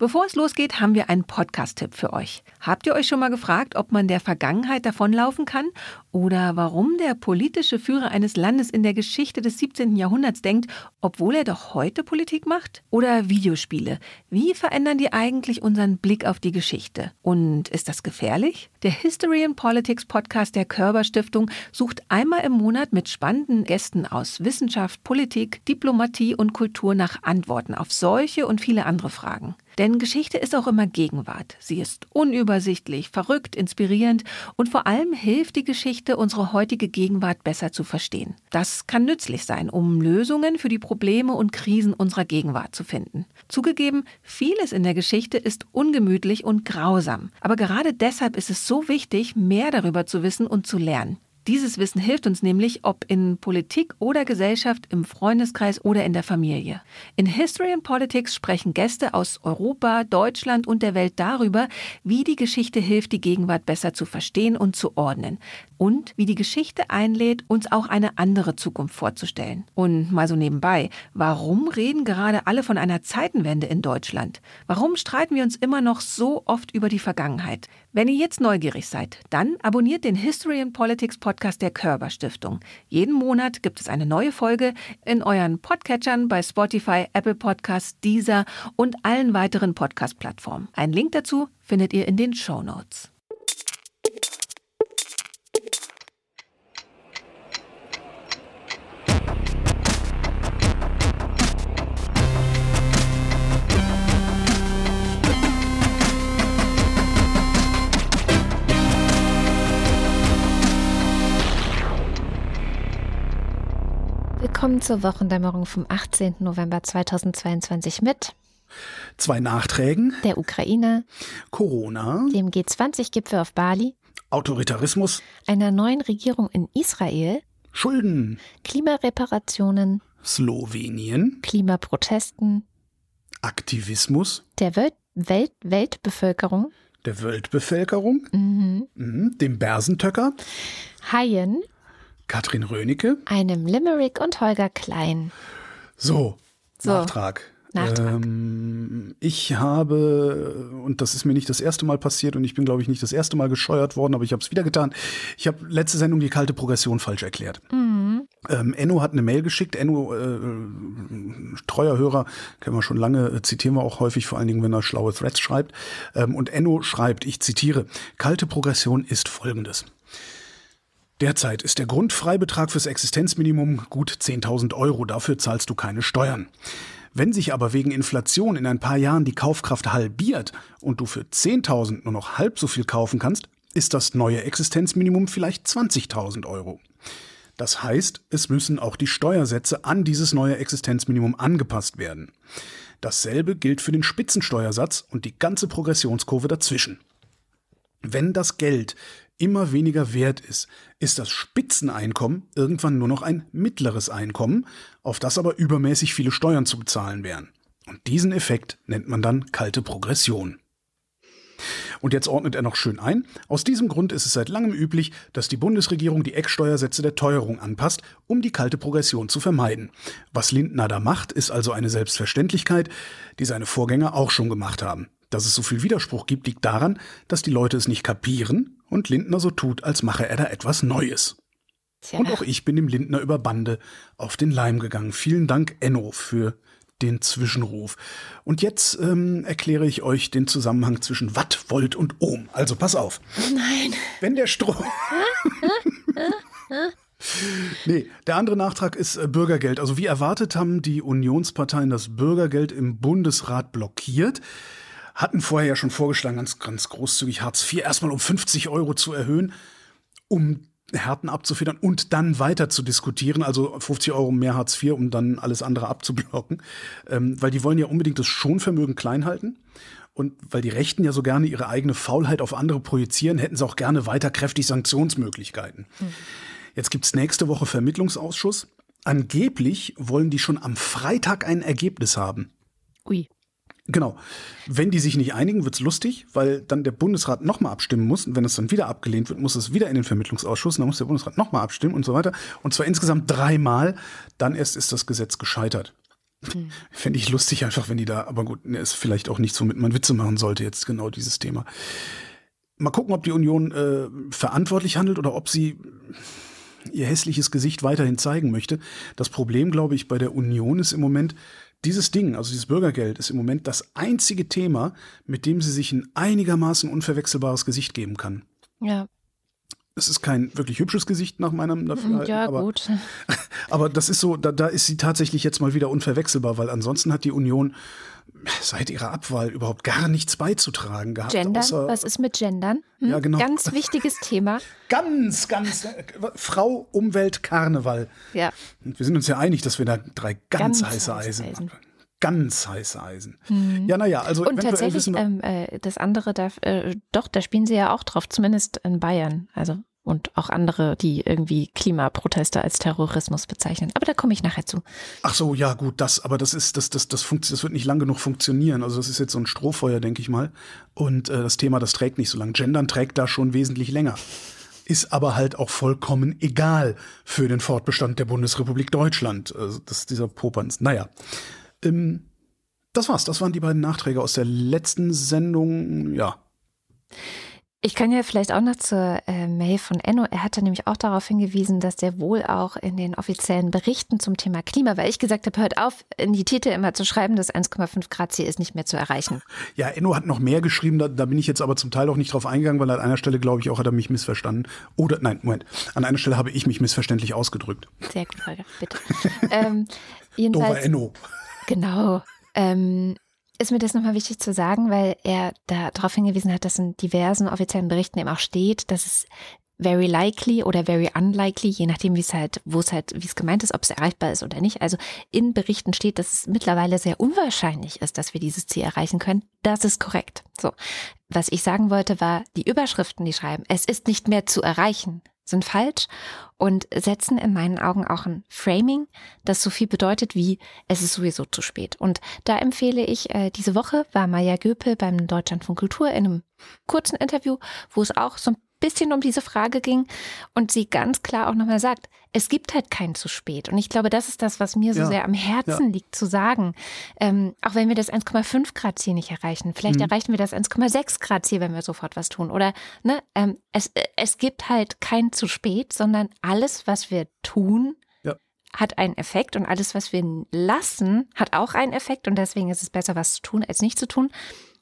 Bevor es losgeht, haben wir einen Podcast-Tipp für euch. Habt ihr euch schon mal gefragt, ob man der Vergangenheit davonlaufen kann? Oder warum der politische Führer eines Landes in der Geschichte des 17. Jahrhunderts denkt, obwohl er doch heute Politik macht? Oder Videospiele. Wie verändern die eigentlich unseren Blick auf die Geschichte? Und ist das gefährlich? Der History and Politics Podcast der Körber Stiftung sucht einmal im Monat mit spannenden Gästen aus Wissenschaft, Politik, Diplomatie und Kultur nach Antworten auf solche und viele andere Fragen. Denn Geschichte ist auch immer Gegenwart. Sie ist unübersichtlich, verrückt, inspirierend und vor allem hilft die Geschichte, unsere heutige Gegenwart besser zu verstehen. Das kann nützlich sein, um Lösungen für die Probleme und Krisen unserer Gegenwart zu finden. Zugegeben, vieles in der Geschichte ist ungemütlich und grausam. Aber gerade deshalb ist es so wichtig, mehr darüber zu wissen und zu lernen. Dieses Wissen hilft uns nämlich, ob in Politik oder Gesellschaft, im Freundeskreis oder in der Familie. In History and Politics sprechen Gäste aus Europa, Deutschland und der Welt darüber, wie die Geschichte hilft, die Gegenwart besser zu verstehen und zu ordnen. Und wie die Geschichte einlädt, uns auch eine andere Zukunft vorzustellen. Und mal so nebenbei, warum reden gerade alle von einer Zeitenwende in Deutschland? Warum streiten wir uns immer noch so oft über die Vergangenheit? Wenn ihr jetzt neugierig seid, dann abonniert den History and Politics Podcast der Körber Stiftung. Jeden Monat gibt es eine neue Folge in euren Podcatchern bei Spotify, Apple Podcasts, Deezer und allen weiteren Podcast-Plattformen. Einen Link dazu findet ihr in den Show Notes. Willkommen zur Wochendämmerung vom 18. November 2022 mit Zwei Nachträgen, der Ukraine, Corona, dem G20-Gipfel auf Bali, Autoritarismus, einer neuen Regierung in Israel, Schulden, Klimareparationen, Slowenien, Klimaprotesten, Aktivismus. der Welt Welt Weltbevölkerung, der Weltbevölkerung, mhm. mhm, dem Bersentöcker, Haien, Katrin Rönecke. einem Limerick und Holger Klein. So, So, Nachtrag. Nachtrag. Ähm, ich habe, und das ist mir nicht das erste Mal passiert und ich bin, glaube ich, nicht das erste Mal gescheuert worden, aber ich habe es wieder getan. Ich habe letzte Sendung die kalte Progression falsch erklärt. Mhm. Ähm, Enno hat eine Mail geschickt. Enno, äh, treuer Hörer, kennen wir schon lange, äh, zitieren wir auch häufig, vor allen Dingen, wenn er schlaue Threads schreibt. Ähm, und Enno schreibt, ich zitiere, kalte Progression ist folgendes. Derzeit ist der Grundfreibetrag fürs Existenzminimum gut 10.000 Euro. Dafür zahlst du keine Steuern. Wenn sich aber wegen Inflation in ein paar Jahren die Kaufkraft halbiert und du für 10.000 nur noch halb so viel kaufen kannst, ist das neue Existenzminimum vielleicht 20.000 Euro. Das heißt, es müssen auch die Steuersätze an dieses neue Existenzminimum angepasst werden. Dasselbe gilt für den Spitzensteuersatz und die ganze Progressionskurve dazwischen. Wenn das Geld immer weniger wert ist, ist das Spitzeneinkommen irgendwann nur noch ein mittleres Einkommen, auf das aber übermäßig viele Steuern zu bezahlen wären. Und diesen Effekt nennt man dann kalte Progression. Und jetzt ordnet er noch schön ein. Aus diesem Grund ist es seit langem üblich, dass die Bundesregierung die Ecksteuersätze der Teuerung anpasst, um die kalte Progression zu vermeiden. Was Lindner da macht, ist also eine Selbstverständlichkeit, die seine Vorgänger auch schon gemacht haben. Dass es so viel Widerspruch gibt, liegt daran, dass die Leute es nicht kapieren und Lindner so tut, als mache er da etwas Neues. Tja, Und auch ich bin dem Lindner über Bande auf den Leim gegangen. Vielen Dank, Enno, für den Zwischenruf. Und jetzt ähm, erkläre ich euch den Zusammenhang zwischen Watt, Volt und Ohm. Also pass auf. nein. Wenn der Strom. nee, der andere Nachtrag ist äh, Bürgergeld. Also wie erwartet haben die Unionsparteien das Bürgergeld im Bundesrat blockiert. Hatten vorher ja schon vorgeschlagen, ganz, ganz großzügig Hartz IV erstmal um 50 Euro zu erhöhen, um Härten abzufedern und dann weiter zu diskutieren, also 50 Euro mehr Hartz IV, um dann alles andere abzublocken, ähm, weil die wollen ja unbedingt das Schonvermögen klein halten. Und weil die Rechten ja so gerne ihre eigene Faulheit auf andere projizieren, hätten sie auch gerne weiter kräftig Sanktionsmöglichkeiten. Jetzt gibt's nächste Woche Vermittlungsausschuss. Angeblich wollen die schon am Freitag ein Ergebnis haben. Ui. Genau. Wenn die sich nicht einigen, wird's lustig, weil dann der Bundesrat nochmal abstimmen muss. Und wenn es dann wieder abgelehnt wird, muss es wieder in den Vermittlungsausschuss. Und dann muss der Bundesrat nochmal abstimmen und so weiter. Und zwar insgesamt dreimal. Dann erst ist das Gesetz gescheitert. Hm. Fände ich lustig einfach, wenn die da, aber gut, ist vielleicht auch nichts, womit man Witze machen sollte, jetzt genau dieses Thema. Mal gucken, ob die Union äh, verantwortlich handelt oder ob sie ihr hässliches Gesicht weiterhin zeigen möchte. Das Problem, glaube ich, bei der Union ist im Moment, dieses Ding, also dieses Bürgergeld, ist im Moment das einzige Thema, mit dem sie sich ein einigermaßen unverwechselbares Gesicht geben kann. Ja. Es ist kein wirklich hübsches Gesicht nach meinem Dafürhalten. Ja, aber, gut. Aber das ist so, da, da ist sie tatsächlich jetzt mal wieder unverwechselbar, weil ansonsten hat die Union seit ihrer Abwahl überhaupt gar nichts beizutragen gehabt. Gendern? Was ist mit Gendern? Hm? Ja, genau. Ganz wichtiges Thema. ganz, ganz. Äh, Frau, Umwelt, Karneval. Ja. Und wir sind uns ja einig, dass wir da drei ganz, Ganz heiße heiße Eisen, Eisen. haben. Ganz heiße Eisen. Ja, naja, also Und tatsächlich, wissen ähm, äh, das andere, da, äh, doch, da spielen sie ja auch drauf, zumindest in Bayern. Also und auch andere, die irgendwie Klimaproteste als Terrorismus bezeichnen. Aber da komme ich nachher zu. ach so, ja gut, das, aber das ist, das, das, das, das wird nicht lang genug funktionieren. Also das ist jetzt so ein Strohfeuer, denke ich mal. Und äh, das Thema, das trägt nicht so lang. Gendern trägt da schon wesentlich länger. Ist aber halt auch vollkommen egal für den Fortbestand der Bundesrepublik Deutschland. Also das dieser Popanz. Naja. Ähm, das war's. Das waren die beiden Nachträge aus der letzten Sendung. Ja. Ich kann ja vielleicht auch noch zur äh, Mail von Enno. Er hatte nämlich auch darauf hingewiesen, dass der wohl auch in den offiziellen Berichten zum Thema Klima, weil ich gesagt habe, hört auf, in die Titel immer zu schreiben, das 1,5 Grad Ziel ist nicht mehr zu erreichen. Ja, Enno hat noch mehr geschrieben, da, da bin ich jetzt aber zum Teil auch nicht drauf eingegangen, weil an einer Stelle, glaube ich, auch hat er mich missverstanden. Oder, nein, Moment, an einer Stelle habe ich mich missverständlich ausgedrückt. Sehr gut, Holger, bitte. ähm, Dover jedenfalls, Enno. Genau. Ähm, ist mir das nochmal wichtig zu sagen, weil er da darauf hingewiesen hat, dass in diversen offiziellen Berichten eben auch steht, dass es very likely oder very unlikely, je nachdem, wie es halt, wo es halt, wie es gemeint ist, ob es erreichbar ist oder nicht. Also in Berichten steht, dass es mittlerweile sehr unwahrscheinlich ist, dass wir dieses Ziel erreichen können. Das ist korrekt. So. Was ich sagen wollte, war, die Überschriften, die schreiben, es ist nicht mehr zu erreichen, sind falsch und setzen in meinen Augen auch ein Framing, das so viel bedeutet wie es ist sowieso zu spät. Und da empfehle ich, äh, diese Woche war Maja Göpel beim Deutschlandfunk Kultur in einem kurzen Interview, wo es auch so ein bisschen um diese Frage ging und sie ganz klar auch nochmal sagt, es gibt halt kein zu spät. Und ich glaube, das ist das, was mir so Ja, sehr am Herzen liegt, zu sagen. Ähm, auch wenn wir das 1,5 Grad Ziel nicht erreichen, vielleicht Mhm. erreichen wir das 1,6 Grad Ziel, wenn wir sofort was tun. Oder ne, ähm, es, äh, es gibt halt kein zu spät, sondern alles, was wir tun, Ja. hat einen Effekt und alles, was wir lassen, hat auch einen Effekt und deswegen ist es besser, was zu tun, als nicht zu tun.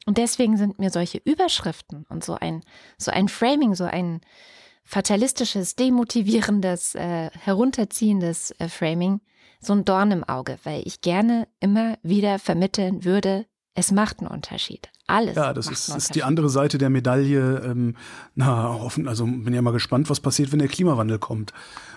Und deswegen sind mir solche Überschriften und so ein, so ein Framing, so ein fatalistisches, demotivierendes, äh, herunterziehendes äh, Framing so ein Dorn im Auge, weil ich gerne immer wieder vermitteln würde, es macht einen Unterschied. Alles. Ja, das ist, ist die andere Seite der Medaille. Ähm, na, offen, also bin ja mal gespannt, was passiert, wenn der Klimawandel kommt.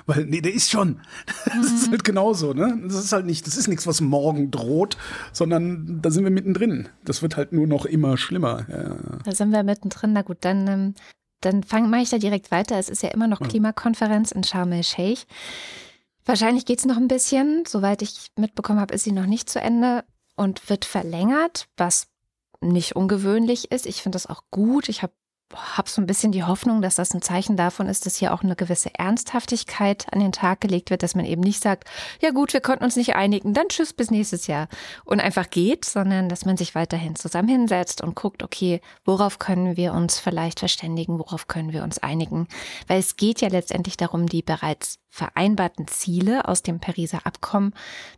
Weil, nee, der ist schon. Das ist halt genauso, ne? Das ist halt nicht, das ist nichts, was morgen droht, sondern da sind wir mittendrin. Das wird halt nur noch immer schlimmer. Ja. Da sind wir mittendrin. Na gut, dann, ähm, dann mache ich da direkt weiter. Es ist ja immer noch Ja. Klimakonferenz in Sharm el-Sheikh. Wahrscheinlich geht es noch ein bisschen. Soweit ich mitbekommen habe, ist sie noch nicht zu Ende und wird verlängert, was nicht ungewöhnlich ist. Ich finde das auch gut. Ich habe hab so ein bisschen die Hoffnung, dass das ein Zeichen davon ist, dass hier auch eine gewisse Ernsthaftigkeit an den Tag gelegt wird, dass man eben nicht sagt, ja gut, wir konnten uns nicht einigen, dann tschüss bis nächstes Jahr. Und einfach geht, sondern dass man sich weiterhin zusammen hinsetzt und guckt, okay, worauf können wir uns vielleicht verständigen, worauf können wir uns einigen, weil es geht ja letztendlich darum, die bereits vereinbarten Ziele aus dem Pariser Abkommen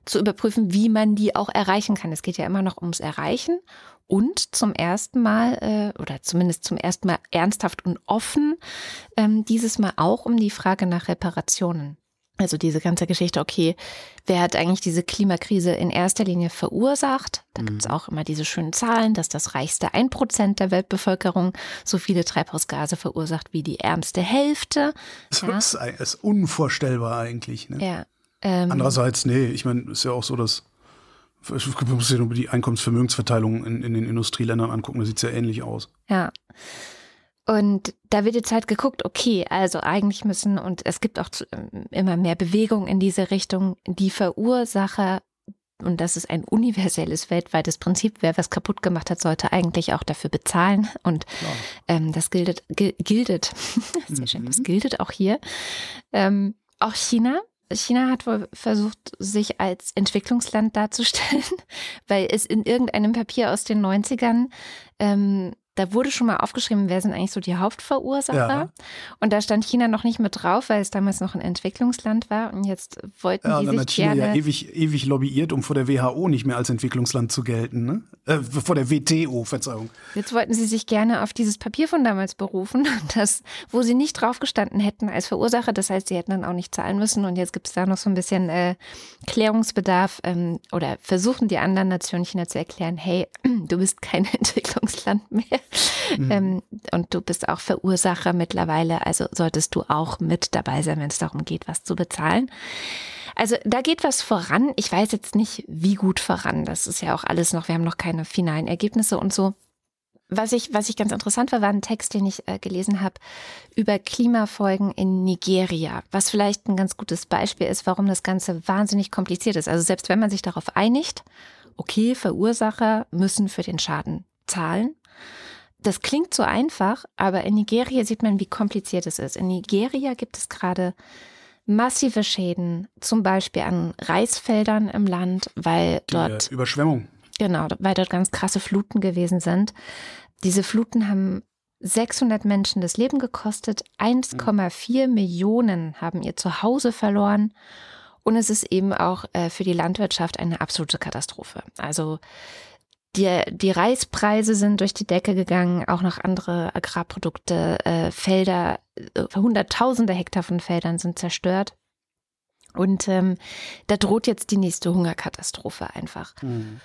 zu überprüfen, wie man die auch erreichen kann. Es geht ja immer noch ums Erreichen und zum ersten Mal äh, oder zumindest zum ersten Mal ernsthaft und offen ähm, dieses Mal auch um die Frage nach Reparationen. Also diese ganze Geschichte, okay, wer hat eigentlich diese Klimakrise in erster Linie verursacht? Da gibt's auch immer diese schönen Zahlen, dass das reichste ein Prozent der Weltbevölkerung so viele Treibhausgase verursacht wie die ärmste Hälfte. Das Ja. ist, ist unvorstellbar eigentlich. Ne? Ja. Ähm, Andererseits, nee, ich meine, ist ja auch so, dass man muss sich nur die Einkommensvermögensverteilung in, in den Industrieländern angucken, da sieht's ja ähnlich aus. Ja. Und da wird jetzt halt geguckt, okay, also eigentlich müssen, und es gibt auch zu, immer mehr Bewegung in diese Richtung, die Verursacher und das ist ein universelles weltweites Prinzip. Wer was kaputt gemacht hat, sollte eigentlich auch dafür bezahlen. Und ähm, das giltet, giltet, sehr schön, das mhm. giltet auch hier. Ähm, auch China. China hat wohl versucht, sich als Entwicklungsland darzustellen, weil es in irgendeinem Papier aus den 90ern ähm, da wurde schon mal aufgeschrieben, wer sind eigentlich so die Hauptverursacher. Ja. Und da stand China noch nicht mit drauf, weil es damals noch ein Entwicklungsland war. Und jetzt wollten ja, die sich hat China gerne ja ewig, ewig lobbyiert, um vor der WHO nicht mehr als Entwicklungsland zu gelten. Ne? Äh, vor der WTO, Verzeihung. Jetzt wollten sie sich gerne auf dieses Papier von damals berufen, das, wo sie nicht draufgestanden hätten als Verursacher. Das heißt, sie hätten dann auch nicht zahlen müssen. Und jetzt gibt es da noch so ein bisschen äh, Klärungsbedarf ähm, oder versuchen die anderen Nationen China zu erklären, hey, du bist kein Entwicklungsland mehr. Mhm. Ähm, und du bist auch Verursacher mittlerweile, also solltest du auch mit dabei sein, wenn es darum geht, was zu bezahlen. Also da geht was voran. Ich weiß jetzt nicht, wie gut voran. Das ist ja auch alles noch, wir haben noch keine finalen Ergebnisse und so. Was ich, was ich ganz interessant war, war ein Text, den ich äh, gelesen habe über Klimafolgen in Nigeria, was vielleicht ein ganz gutes Beispiel ist, warum das Ganze wahnsinnig kompliziert ist. Also selbst wenn man sich darauf einigt, okay, Verursacher müssen für den Schaden zahlen, das klingt so einfach, aber in Nigeria sieht man, wie kompliziert es ist. In Nigeria gibt es gerade massive Schäden, zum Beispiel an Reisfeldern im Land, weil Die dort Überschwemmung. Genau, weil dort ganz krasse Fluten gewesen sind. Diese Fluten haben 600 Menschen das Leben gekostet, 1,4 mhm. Millionen haben ihr Zuhause verloren und es ist eben auch äh, für die Landwirtschaft eine absolute Katastrophe. Also die, die Reispreise sind durch die Decke gegangen, auch noch andere Agrarprodukte, äh, Felder, äh, hunderttausende Hektar von Feldern sind zerstört. Und ähm, da droht jetzt die nächste Hungerkatastrophe einfach. Mhm.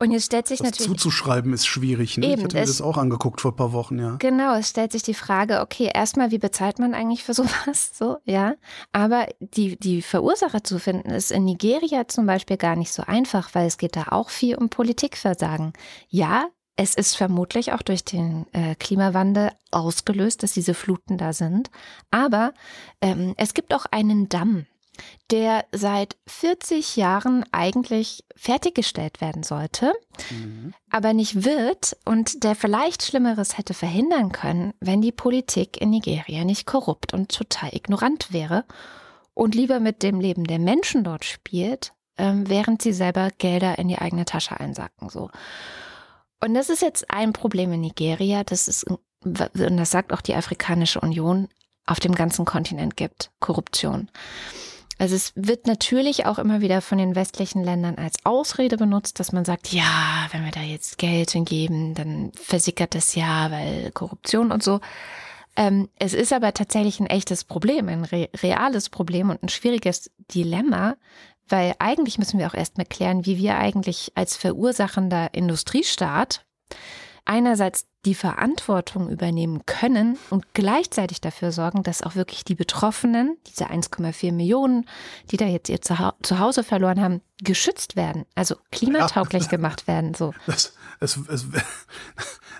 Und jetzt stellt sich das natürlich. Zuzuschreiben ist schwierig. Ne? Eben, ich hatte mir das auch angeguckt vor ein paar Wochen, ja. Genau, es stellt sich die Frage, okay, erstmal, wie bezahlt man eigentlich für sowas? So, ja. Aber die, die Verursacher zu finden, ist in Nigeria zum Beispiel gar nicht so einfach, weil es geht da auch viel um Politikversagen. Ja, es ist vermutlich auch durch den äh, Klimawandel ausgelöst, dass diese Fluten da sind. Aber ähm, es gibt auch einen Damm der seit 40 Jahren eigentlich fertiggestellt werden sollte, mhm. aber nicht wird und der vielleicht Schlimmeres hätte verhindern können, wenn die Politik in Nigeria nicht korrupt und total ignorant wäre und lieber mit dem Leben der Menschen dort spielt, ähm, während sie selber Gelder in die eigene Tasche einsacken. So. Und das ist jetzt ein Problem in Nigeria, das ist, und das sagt auch die Afrikanische Union, auf dem ganzen Kontinent gibt, Korruption. Also es wird natürlich auch immer wieder von den westlichen Ländern als Ausrede benutzt, dass man sagt, ja, wenn wir da jetzt Geld hingeben, dann versickert das ja, weil Korruption und so. Ähm, es ist aber tatsächlich ein echtes Problem, ein re reales Problem und ein schwieriges Dilemma, weil eigentlich müssen wir auch erst mal klären, wie wir eigentlich als verursachender Industriestaat einerseits die Verantwortung übernehmen können und gleichzeitig dafür sorgen, dass auch wirklich die Betroffenen, diese 1,4 Millionen, die da jetzt ihr Zuhause verloren haben, geschützt werden, also klimatauglich ja, gemacht werden. So. Das, es, es,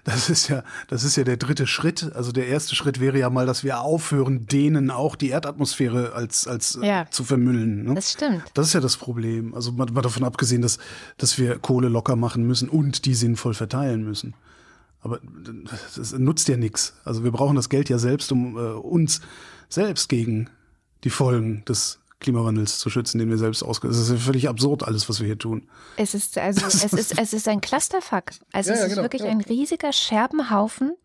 das, ist ja, das ist ja der dritte Schritt. Also der erste Schritt wäre ja mal, dass wir aufhören, denen auch die Erdatmosphäre als, als äh, ja, zu vermüllen. Ne? Das stimmt. Das ist ja das Problem. Also mal, mal davon abgesehen, dass, dass wir Kohle locker machen müssen und die sinnvoll verteilen müssen. Aber das nutzt ja nichts. Also wir brauchen das Geld ja selbst, um äh, uns selbst gegen die Folgen des Klimawandels zu schützen, den wir selbst ausgesetzt Es ist völlig absurd, alles, was wir hier tun. Es ist also, es ist, es ist ein Clusterfuck. Also ja, es ist genau, wirklich ja. ein riesiger Scherbenhaufen,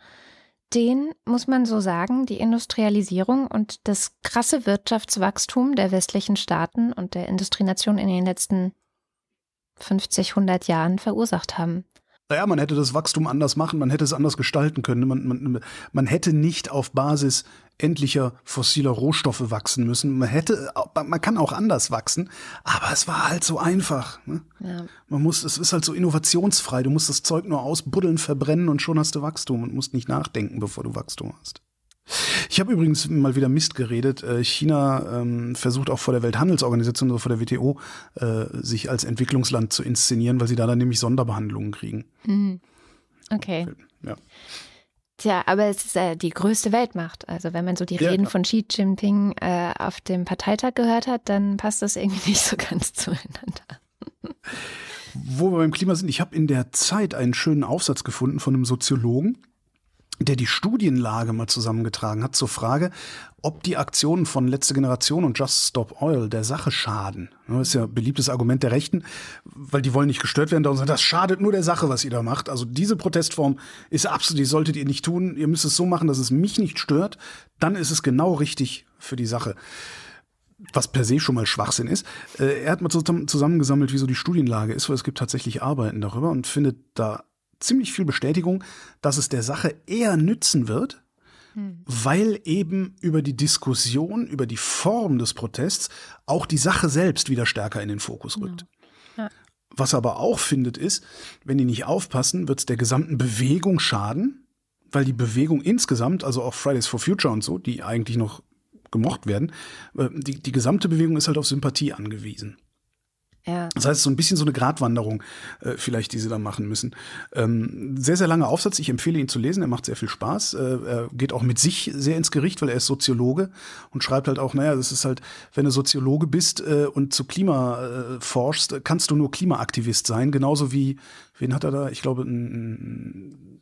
den, muss man so sagen, die Industrialisierung und das krasse Wirtschaftswachstum der westlichen Staaten und der Industrienation in den letzten 50, 100 Jahren verursacht haben. Naja, man hätte das Wachstum anders machen, man hätte es anders gestalten können. Man, man, man hätte nicht auf Basis endlicher fossiler Rohstoffe wachsen müssen. Man hätte, man kann auch anders wachsen, aber es war halt so einfach. Ne? Ja. Man muss, es ist halt so innovationsfrei. Du musst das Zeug nur ausbuddeln, verbrennen und schon hast du Wachstum und musst nicht nachdenken, bevor du Wachstum hast. Ich habe übrigens mal wieder Mist geredet. Äh, China ähm, versucht auch vor der Welthandelsorganisation, also vor der WTO, äh, sich als Entwicklungsland zu inszenieren, weil sie da dann nämlich Sonderbehandlungen kriegen. Mhm. Okay. Ja. Tja, aber es ist äh, die größte Weltmacht. Also wenn man so die ja, Reden klar. von Xi Jinping äh, auf dem Parteitag gehört hat, dann passt das irgendwie nicht so ganz zueinander. Wo wir beim Klima sind, ich habe in der Zeit einen schönen Aufsatz gefunden von einem Soziologen, der die Studienlage mal zusammengetragen hat zur Frage, ob die Aktionen von Letzte Generation und Just Stop Oil der Sache schaden. Das ist ja ein beliebtes Argument der Rechten, weil die wollen nicht gestört werden. Sagen, das schadet nur der Sache, was ihr da macht. Also diese Protestform ist absolut, die solltet ihr nicht tun. Ihr müsst es so machen, dass es mich nicht stört. Dann ist es genau richtig für die Sache was per se schon mal Schwachsinn ist. Äh, er hat mal zusammengesammelt, wie so die Studienlage ist, weil es gibt tatsächlich Arbeiten darüber und findet da ziemlich viel Bestätigung, dass es der Sache eher nützen wird, hm. weil eben über die Diskussion, über die Form des Protests auch die Sache selbst wieder stärker in den Fokus rückt. Ja. Ja. Was er aber auch findet ist, wenn die nicht aufpassen, wird es der gesamten Bewegung schaden, weil die Bewegung insgesamt, also auch Fridays for Future und so, die eigentlich noch gemocht werden, äh, die, die gesamte Bewegung ist halt auf Sympathie angewiesen. Ja. Das heißt, so ein bisschen so eine Gratwanderung äh, vielleicht, die sie da machen müssen. Ähm, sehr, sehr langer Aufsatz. Ich empfehle ihn zu lesen. Er macht sehr viel Spaß. Äh, er geht auch mit sich sehr ins Gericht, weil er ist Soziologe und schreibt halt auch, naja, das ist halt, wenn du Soziologe bist äh, und zu Klima äh, forschst, kannst du nur Klimaaktivist sein. Genauso wie, wen hat er da? Ich glaube, ein,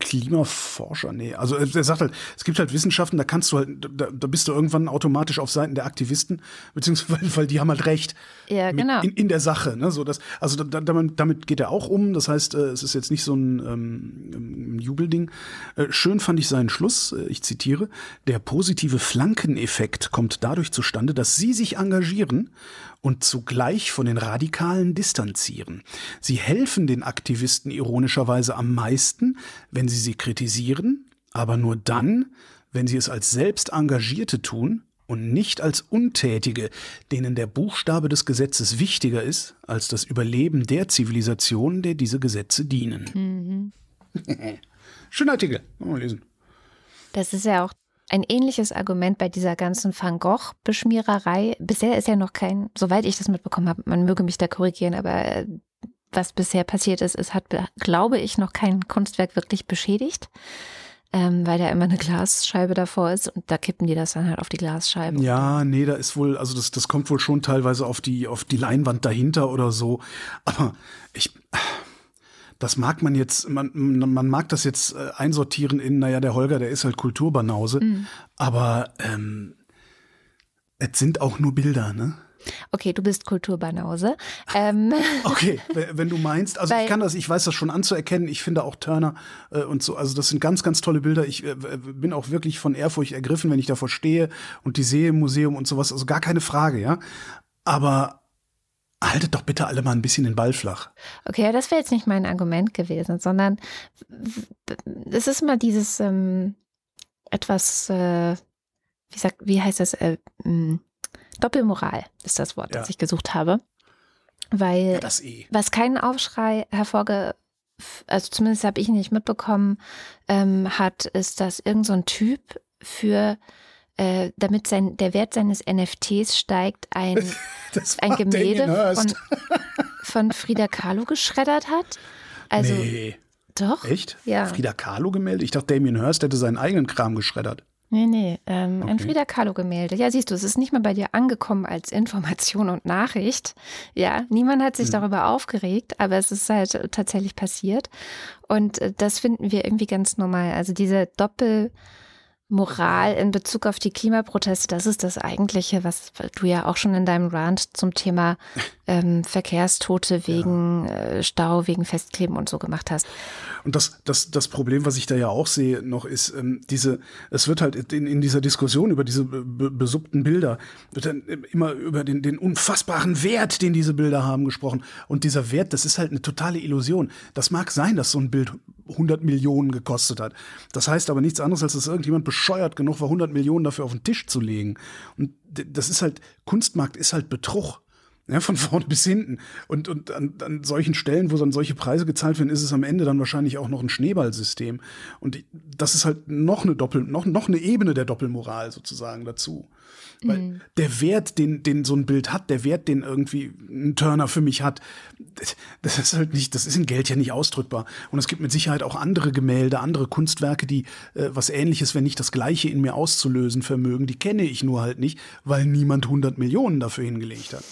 Klimaforscher, nee. Also er sagt halt, es gibt halt Wissenschaften, da kannst du halt, da, da bist du irgendwann automatisch auf Seiten der Aktivisten, beziehungsweise weil, die haben halt recht. Ja, genau. In, in der Sache, ne? So das, also da, damit, damit geht er auch um. Das heißt, äh, es ist jetzt nicht so ein ähm, Jubelding. Äh, schön fand ich seinen Schluss. Äh, ich zitiere: Der positive Flankeneffekt kommt dadurch zustande, dass Sie sich engagieren und zugleich von den Radikalen distanzieren. Sie helfen den Aktivisten ironischerweise am meisten, wenn sie sie kritisieren, aber nur dann, wenn sie es als selbst Engagierte tun und nicht als Untätige, denen der Buchstabe des Gesetzes wichtiger ist als das Überleben der Zivilisation, der diese Gesetze dienen. Mhm. Schöner Artikel, mal lesen. Das ist ja auch ein ähnliches Argument bei dieser ganzen Van Gogh-Beschmiererei. Bisher ist ja noch kein, soweit ich das mitbekommen habe, man möge mich da korrigieren, aber äh, was bisher passiert ist, es hat, glaube ich, noch kein Kunstwerk wirklich beschädigt. Ähm, weil da immer eine Glasscheibe davor ist und da kippen die das dann halt auf die Glasscheibe. Ja, nee, da ist wohl, also das, das kommt wohl schon teilweise auf die, auf die Leinwand dahinter oder so. Aber ich, das mag man jetzt, man, man mag das jetzt äh, einsortieren in, naja, der Holger, der ist halt Kulturbanause, mhm. aber ähm, es sind auch nur Bilder, ne? Okay, du bist Kulturbanause. Ähm. Okay, wenn du meinst, also Weil, ich kann das, ich weiß das schon anzuerkennen. Ich finde auch Turner äh, und so, also das sind ganz, ganz tolle Bilder. Ich äh, bin auch wirklich von Ehrfurcht ergriffen, wenn ich davor stehe und die sehe im Museum und sowas. Also gar keine Frage, ja. Aber haltet doch bitte alle mal ein bisschen den Ball flach. Okay, das wäre jetzt nicht mein Argument gewesen, sondern es ist mal dieses ähm, etwas, äh, wie sagt, wie heißt das? Äh, hm, Doppelmoral ist das Wort, ja. das ich gesucht habe. Weil ja, das eh. was keinen Aufschrei hervorge also zumindest habe ich ihn nicht mitbekommen, ähm, hat, ist, dass irgendein so Typ für äh, damit sein, der Wert seines NFTs steigt, ein, ein Gemälde von, von Frida Kahlo geschreddert hat. Also, nee. Doch? Echt? Ja. Frida Kahlo-Gemälde? Ich dachte, Damien Hirst hätte seinen eigenen Kram geschreddert. Nee, nee, ähm, okay. ein Frida Kahlo-Gemälde. Ja, siehst du, es ist nicht mal bei dir angekommen als Information und Nachricht. Ja, niemand hat sich hm. darüber aufgeregt, aber es ist halt tatsächlich passiert. Und äh, das finden wir irgendwie ganz normal. Also diese Doppel- Moral in Bezug auf die Klimaproteste, das ist das Eigentliche, was du ja auch schon in deinem Rant zum Thema ähm, Verkehrstote wegen ja. äh, Stau, wegen Festkleben und so gemacht hast. Und das, das, das Problem, was ich da ja auch sehe, noch ist, ähm, diese, es wird halt in, in dieser Diskussion über diese besuppten Bilder, wird dann immer über den, den unfassbaren Wert, den diese Bilder haben, gesprochen. Und dieser Wert, das ist halt eine totale Illusion. Das mag sein, dass so ein Bild 100 Millionen gekostet hat. Das heißt aber nichts anderes, als dass irgendjemand bescheuert genug war, 100 Millionen dafür auf den Tisch zu legen. Und das ist halt, Kunstmarkt ist halt Betrug. Ja, von vorne bis hinten. Und, und an, an solchen Stellen, wo dann solche Preise gezahlt werden, ist es am Ende dann wahrscheinlich auch noch ein Schneeballsystem. Und das ist halt noch eine Doppel, noch, noch eine Ebene der Doppelmoral sozusagen dazu. Weil mhm. der Wert, den, den so ein Bild hat, der Wert, den irgendwie ein Turner für mich hat, das ist halt nicht, das ist in Geld ja nicht ausdrückbar. Und es gibt mit Sicherheit auch andere Gemälde, andere Kunstwerke, die äh, was ähnliches, wenn nicht das Gleiche in mir auszulösen vermögen. Die kenne ich nur halt nicht, weil niemand 100 Millionen dafür hingelegt hat.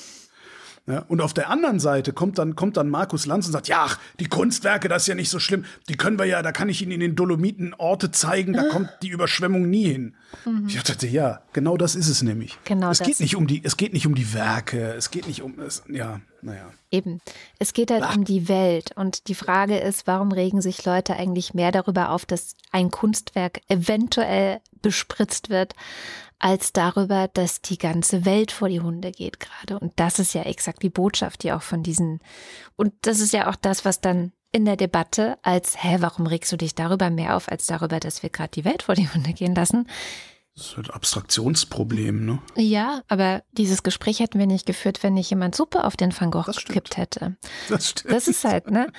Ja, und auf der anderen Seite kommt dann, kommt dann Markus Lanz und sagt, ja, ach, die Kunstwerke, das ist ja nicht so schlimm. Die können wir ja, da kann ich Ihnen in den Dolomiten Orte zeigen, da kommt die Überschwemmung nie hin. Mhm. Ich dachte, ja, genau das ist es nämlich. Genau es das. geht nicht um die, es geht nicht um die Werke, es geht nicht um, es, ja, naja. Eben. Es geht halt Ach. um die Welt. Und die Frage ist, warum regen sich Leute eigentlich mehr darüber auf, dass ein Kunstwerk eventuell bespritzt wird, als darüber, dass die ganze Welt vor die Hunde geht gerade. Und das ist ja exakt die Botschaft, die auch von diesen, und das ist ja auch das, was dann in der Debatte als, hä, warum regst du dich darüber mehr auf, als darüber, dass wir gerade die Welt vor die Hunde gehen lassen? Das ist ein Abstraktionsproblem, ne? Ja, aber dieses Gespräch hätten wir nicht geführt, wenn nicht jemand Suppe auf den Van Gogh gekippt hätte. Das stimmt. Das ist halt, ne?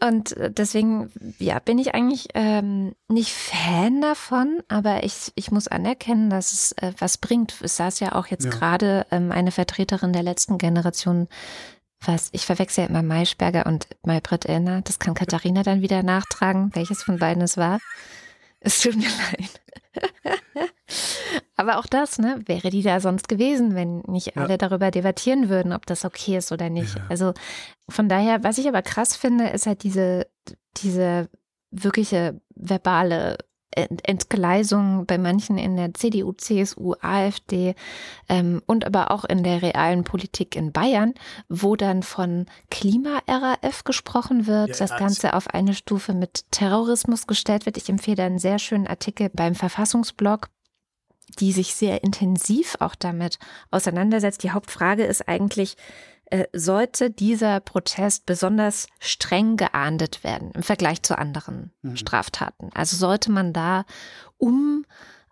Und äh, deswegen, ja, bin ich eigentlich ähm, nicht Fan davon, aber ich, ich muss anerkennen, dass es äh, was bringt. Es saß ja auch jetzt ja. gerade ähm, eine Vertreterin der letzten Generation, was, ich verwechsel ja immer Maischberger und Maybrit Illner. Das kann Katharina dann wieder nachtragen, welches von beiden es war. Es tut mir leid. Aber auch das, ne, wäre die da sonst gewesen, wenn nicht alle ja. darüber debattieren würden, ob das okay ist oder nicht. Ja. Also von daher, was ich aber krass finde, ist halt diese, diese wirkliche verbale Entgleisung bei manchen in der CDU, CSU, AfD ähm, und aber auch in der realen Politik in Bayern, wo dann von Klima-RAF gesprochen wird, ja, das Ganze auf eine Stufe mit Terrorismus gestellt wird. Ich empfehle einen sehr schönen Artikel beim Verfassungsblog die sich sehr intensiv auch damit auseinandersetzt. Die Hauptfrage ist eigentlich, äh, sollte dieser Protest besonders streng geahndet werden im Vergleich zu anderen mhm. Straftaten? Also sollte man da um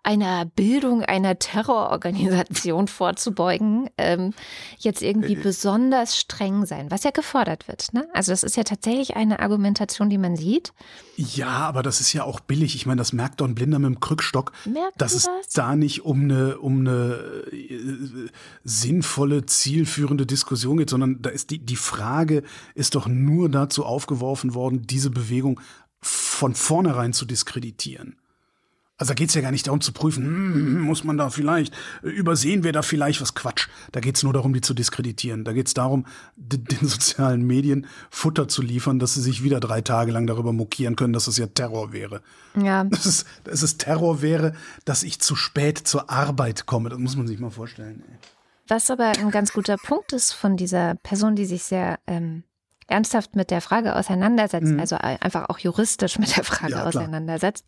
einer Bildung einer Terrororganisation vorzubeugen, ähm, jetzt irgendwie äh, besonders streng sein, was ja gefordert wird. Ne? Also das ist ja tatsächlich eine Argumentation, die man sieht. Ja, aber das ist ja auch billig. Ich meine, das merkt ein Blinder mit dem Krückstock, Merkt dass es da nicht um eine, um eine äh, sinnvolle, zielführende Diskussion geht, sondern da ist die, die Frage ist doch nur dazu aufgeworfen worden, diese Bewegung von vornherein zu diskreditieren. Also da geht es ja gar nicht darum zu prüfen, hm, muss man da vielleicht, übersehen wir da vielleicht was Quatsch. Da geht es nur darum, die zu diskreditieren. Da geht es darum, den, den sozialen Medien Futter zu liefern, dass sie sich wieder drei Tage lang darüber mokieren können, dass es ja Terror wäre. Ja. Dass es, dass es Terror wäre, dass ich zu spät zur Arbeit komme. Das muss man sich mal vorstellen. Was aber ein ganz guter Punkt ist von dieser Person, die sich sehr ähm, ernsthaft mit der Frage auseinandersetzt, mhm. also einfach auch juristisch mit der Frage ja, auseinandersetzt,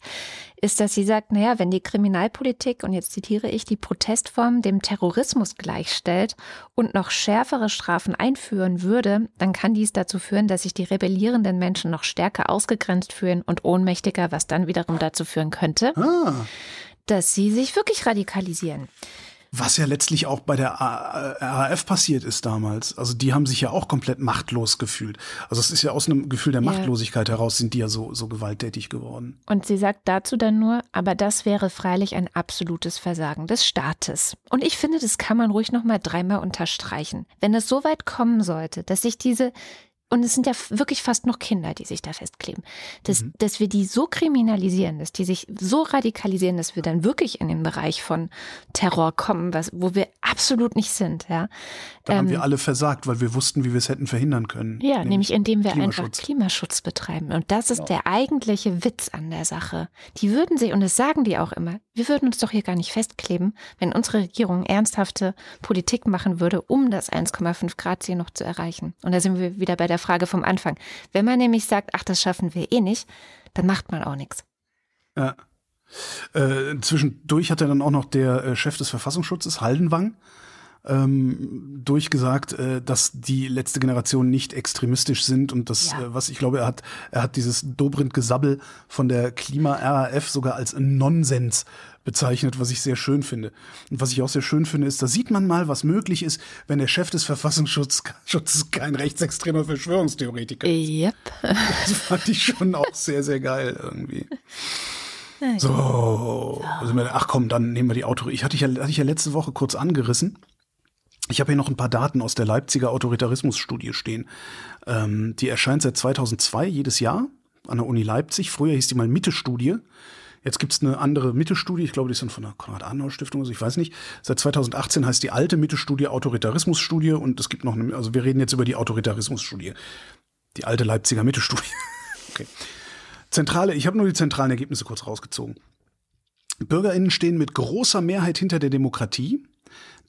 ist, dass sie sagt, naja, wenn die Kriminalpolitik, und jetzt zitiere ich, die Protestform dem Terrorismus gleichstellt und noch schärfere Strafen einführen würde, dann kann dies dazu führen, dass sich die rebellierenden Menschen noch stärker ausgegrenzt fühlen und ohnmächtiger, was dann wiederum dazu führen könnte, ah. dass sie sich wirklich radikalisieren. Was ja letztlich auch bei der RAF passiert ist damals. Also die haben sich ja auch komplett machtlos gefühlt. Also es ist ja aus einem Gefühl der Machtlosigkeit ja. heraus sind die ja so, so gewalttätig geworden. Und sie sagt dazu dann nur, aber das wäre freilich ein absolutes Versagen des Staates. Und ich finde, das kann man ruhig nochmal dreimal unterstreichen. Wenn es so weit kommen sollte, dass sich diese und es sind ja wirklich fast noch Kinder, die sich da festkleben, dass, mhm. dass wir die so kriminalisieren, dass die sich so radikalisieren, dass wir dann wirklich in den Bereich von Terror kommen, was, wo wir absolut nicht sind. Ja. Da ähm, haben wir alle versagt, weil wir wussten, wie wir es hätten verhindern können. Ja, nämlich, nämlich indem wir Klimaschutz. einfach Klimaschutz betreiben. Und das ist ja. der eigentliche Witz an der Sache. Die würden sie, und das sagen die auch immer, wir würden uns doch hier gar nicht festkleben, wenn unsere Regierung ernsthafte Politik machen würde, um das 1,5 Grad Ziel noch zu erreichen. Und da sind wir wieder bei der Frage vom Anfang. Wenn man nämlich sagt, ach, das schaffen wir eh nicht, dann macht man auch nichts. Ja. Äh, zwischendurch hat er dann auch noch der äh, Chef des Verfassungsschutzes, Haldenwang, ähm, durchgesagt, äh, dass die letzte Generation nicht extremistisch sind und das, ja. äh, was ich glaube, er hat, er hat dieses Dobrindt-Gesabbel von der Klima-RAF sogar als Nonsens bezeichnet, was ich sehr schön finde. Und was ich auch sehr schön finde, ist, da sieht man mal, was möglich ist, wenn der Chef des Verfassungsschutzes kein rechtsextremer Verschwörungstheoretiker ist. Yep. Das fand ich schon auch sehr, sehr geil irgendwie. So, also, ach komm, dann nehmen wir die Auto. Ich hatte ich ja, hatte ich ja letzte Woche kurz angerissen. Ich habe hier noch ein paar Daten aus der Leipziger Autoritarismusstudie stehen. Ähm, die erscheint seit 2002 jedes Jahr an der Uni Leipzig. Früher hieß die mal Mitte-Studie. Jetzt gibt es eine andere Mitte-Studie, ich glaube, die dann von der Konrad-Adenauer-Stiftung, also ich weiß nicht. Seit 2018 heißt die alte Mitte-Studie Autoritarismus-Studie und es gibt noch eine, also wir reden jetzt über die Autoritarismus-Studie. Die alte Leipziger Mitte-Studie. okay. Zentrale, ich habe nur die zentralen Ergebnisse kurz rausgezogen. BürgerInnen stehen mit großer Mehrheit hinter der Demokratie.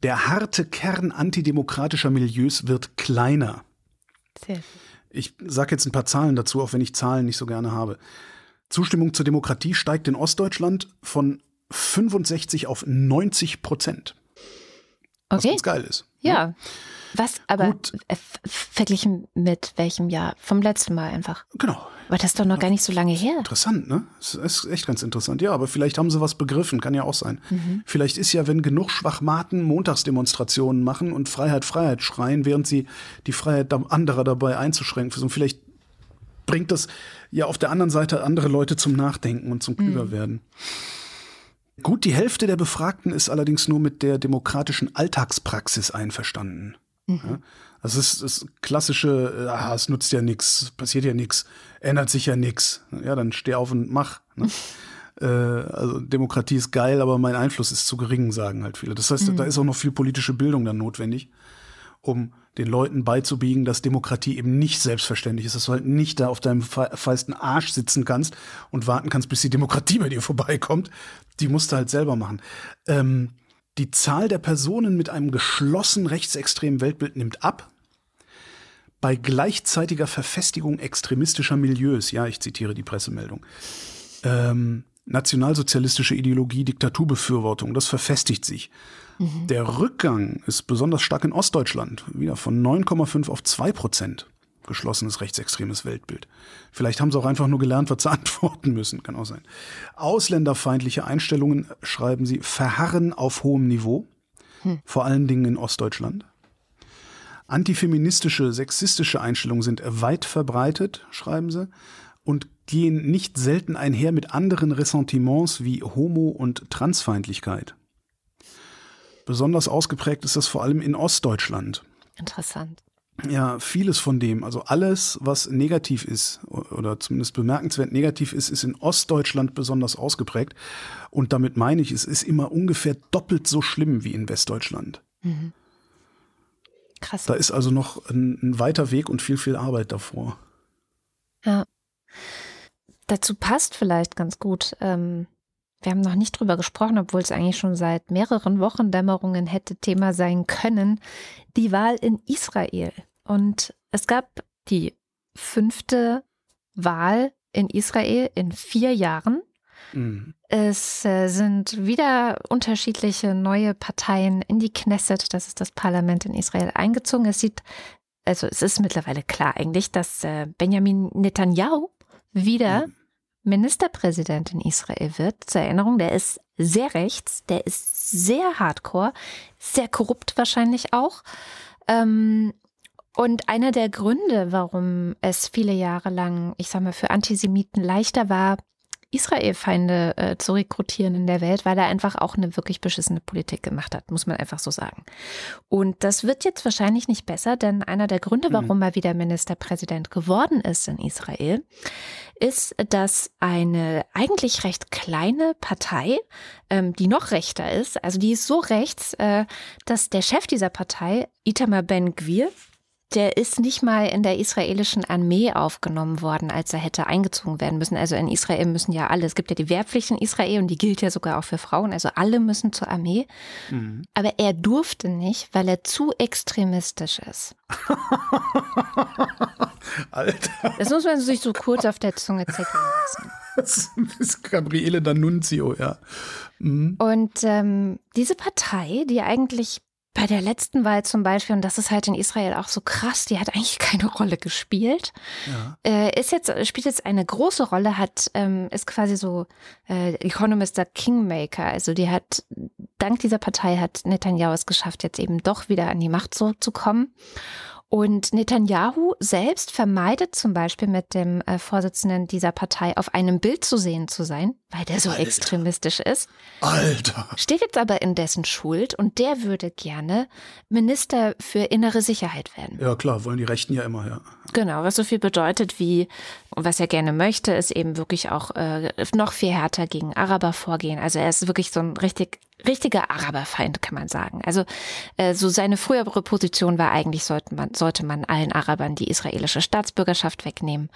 Der harte Kern antidemokratischer Milieus wird kleiner. Sehr Ich sage jetzt ein paar Zahlen dazu, auch wenn ich Zahlen nicht so gerne habe. Zustimmung zur Demokratie steigt in Ostdeutschland von 65 auf 90 Prozent. Was Okay. ganz geil ist. Ja. Was, aber Gut. äh, verglichen mit welchem Jahr? Vom letzten Mal einfach. Genau. Aber das ist doch noch gar nicht so lange her. Interessant, ne? Das ist echt ganz interessant. Ja, aber vielleicht haben sie was begriffen, kann ja auch sein. Mhm. Vielleicht ist ja, wenn genug Schwachmaten Montagsdemonstrationen machen und Freiheit, Freiheit schreien, während sie die Freiheit anderer dabei einzuschränken versuchen, vielleicht bringt das ja auf der anderen Seite andere Leute zum Nachdenken und zum klüger werden. Gut, die Hälfte der Befragten ist allerdings nur mit der demokratischen Alltagspraxis einverstanden. Ja? Also es ist das klassische, äh, ah, es nutzt ja nichts, passiert ja nichts, ändert sich ja nichts. Ja, dann steh auf und mach. Ne? äh, also Demokratie ist geil, aber mein Einfluss ist zu gering, sagen halt viele. Das heißt, da ist auch noch viel politische Bildung dann notwendig, um den Leuten beizubiegen, dass Demokratie eben nicht selbstverständlich ist, dass du halt nicht da auf deinem fe- feisten Arsch sitzen kannst und warten kannst, bis die Demokratie bei dir vorbeikommt. Die musst du halt selber machen. Ähm, die Zahl der Personen mit einem geschlossen rechtsextremen Weltbild nimmt ab. Bei gleichzeitiger Verfestigung extremistischer Milieus, ja, ich zitiere die Pressemeldung, ähm, nationalsozialistische Ideologie, Diktaturbefürwortung, das verfestigt sich. Der Rückgang ist besonders stark in Ostdeutschland, wieder von 9,5 auf 2 Prozent. Geschlossenes rechtsextremes Weltbild. Vielleicht haben sie auch einfach nur gelernt, was sie antworten müssen, kann auch sein. Ausländerfeindliche Einstellungen, schreiben sie, verharren auf hohem Niveau, vor allen Dingen in Ostdeutschland. Antifeministische, sexistische Einstellungen sind weit verbreitet, schreiben sie, und gehen nicht selten einher mit anderen Ressentiments wie Homo- und Transfeindlichkeit. Besonders ausgeprägt ist das vor allem in Ostdeutschland. Interessant. Ja, vieles von dem, also alles, was negativ ist oder zumindest bemerkenswert negativ ist, ist in Ostdeutschland besonders ausgeprägt. Und damit meine ich, es ist immer ungefähr doppelt so schlimm wie in Westdeutschland. Krass. Da ist also noch ein, ein weiter Weg und viel, viel Arbeit davor. Ja. Dazu passt vielleicht ganz gut. Ähm, wir haben noch nicht drüber gesprochen, obwohl es eigentlich schon seit mehreren Wochendämmerungen hätte Thema sein können. Die Wahl in Israel. Und es gab die fünfte Wahl in Israel in vier Jahren. Mhm. Es äh, sind wieder unterschiedliche neue Parteien in die Knesset, das ist das Parlament in Israel, eingezogen. Es sieht, also es ist mittlerweile klar eigentlich, dass äh, Benjamin Netanyahu wieder Ministerpräsident in Israel wird. Zur Erinnerung, der ist sehr rechts, der ist sehr hardcore, sehr korrupt wahrscheinlich auch. Ähm, und einer der Gründe, warum es viele Jahre lang, ich sag mal, für Antisemiten leichter war, Israel-Feinde äh, zu rekrutieren in der Welt, weil er einfach auch eine wirklich beschissene Politik gemacht hat, muss man einfach so sagen. Und das wird jetzt wahrscheinlich nicht besser, denn einer der Gründe, warum er wieder Ministerpräsident geworden ist in Israel, ist, dass eine eigentlich recht kleine Partei, ähm, die noch rechter ist, also die ist so rechts, äh, dass der Chef dieser Partei, Itamar Ben-Gvir, der ist nicht mal in der israelischen Armee aufgenommen worden, als er hätte eingezogen werden müssen. Also in Israel müssen ja alle, es gibt ja die Wehrpflicht in Israel und die gilt ja sogar auch für Frauen, also alle müssen zur Armee. Mhm. Aber er durfte nicht, weil er zu extremistisch ist. Alter, Das muss man sich so kurz auf der Zunge zergehen lassen. das ist Gabriele D'Annunzio, ja. Mhm. Und ähm, diese Partei, die eigentlich bei der letzten Wahl zum Beispiel, und das ist halt in Israel auch so krass, die hat eigentlich keine Rolle gespielt, Ja. äh, ist jetzt, spielt jetzt eine große Rolle, hat, ähm, ist quasi so, äh, Economist sagt Kingmaker, also die hat, dank dieser Partei hat Netanyahu es geschafft, jetzt eben doch wieder an die Macht zurückzukommen. Und Netanyahu selbst vermeidet zum Beispiel mit dem äh, Vorsitzenden dieser Partei auf einem Bild zu sehen zu sein, weil der so Alter. extremistisch ist. Alter. Steht jetzt aber in dessen Schuld und der würde gerne Minister für innere Sicherheit werden. Ja, klar, wollen die Rechten ja immer, ja. Genau, was so viel bedeutet wie, was er gerne möchte, ist eben wirklich auch äh, noch viel härter gegen Araber vorgehen. Also er ist wirklich so ein richtig richtiger Araberfeind, kann man sagen. Also äh, so seine frühere Position war eigentlich, sollte man, sollte man allen Arabern die israelische Staatsbürgerschaft wegnehmen.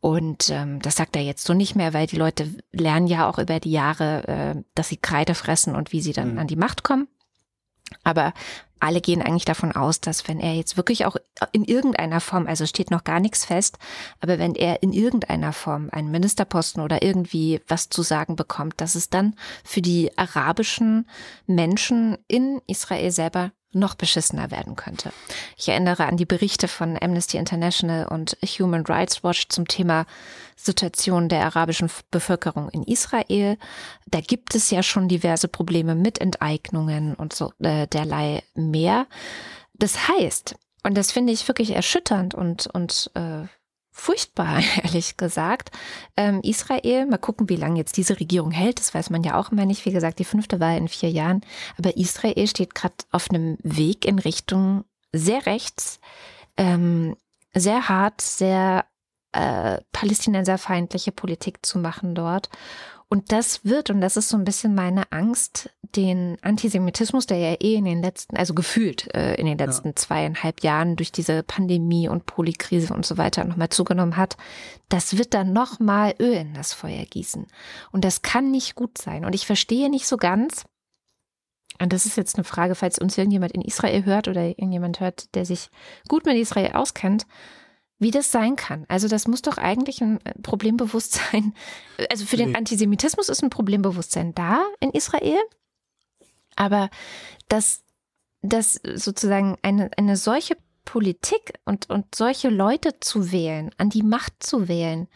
Und ähm, das sagt er jetzt so nicht mehr, weil die Leute lernen ja auch über die Jahre, äh, dass sie Kreide fressen und wie sie dann Mhm. an die Macht kommen. Aber alle gehen eigentlich davon aus, dass wenn er jetzt wirklich auch in irgendeiner Form, also steht noch gar nichts fest, aber wenn er in irgendeiner Form einen Ministerposten oder irgendwie was zu sagen bekommt, dass es dann für die arabischen Menschen in Israel selber noch beschissener werden könnte. Ich erinnere an die Berichte von Amnesty International und Human Rights Watch zum Thema Situation der arabischen Bevölkerung in Israel. Da gibt es ja schon diverse Probleme mit Enteignungen und so äh, derlei mehr. Das heißt, und das finde ich wirklich erschütternd und, und äh, furchtbar, ehrlich gesagt. Ähm, Israel, mal gucken, wie lange jetzt diese Regierung hält, das weiß man ja auch immer nicht. Wie gesagt, die fünfte Wahl in vier Jahren. Aber Israel steht gerade auf einem Weg in Richtung sehr rechts, ähm, sehr hart, sehr äh, palästinenserfeindliche Politik zu machen dort. Und das wird, und das ist so ein bisschen meine Angst, den Antisemitismus, der ja eh in den letzten, also gefühlt äh, in den letzten zweieinhalb Jahren durch diese Pandemie und Polykrise und so weiter nochmal zugenommen hat, das wird dann nochmal Öl in das Feuer gießen. Und das kann nicht gut sein. Und ich verstehe nicht so ganz, und das ist jetzt eine Frage, falls uns irgendjemand in Israel hört oder irgendjemand hört, der sich gut mit Israel auskennt, wie das sein kann. Also das muss doch eigentlich ein Problembewusstsein, also für den Nee. Antisemitismus ist ein Problembewusstsein da in Israel, aber dass, dass sozusagen eine, eine solche Politik und, und solche Leute zu wählen, an die Macht zu wählen,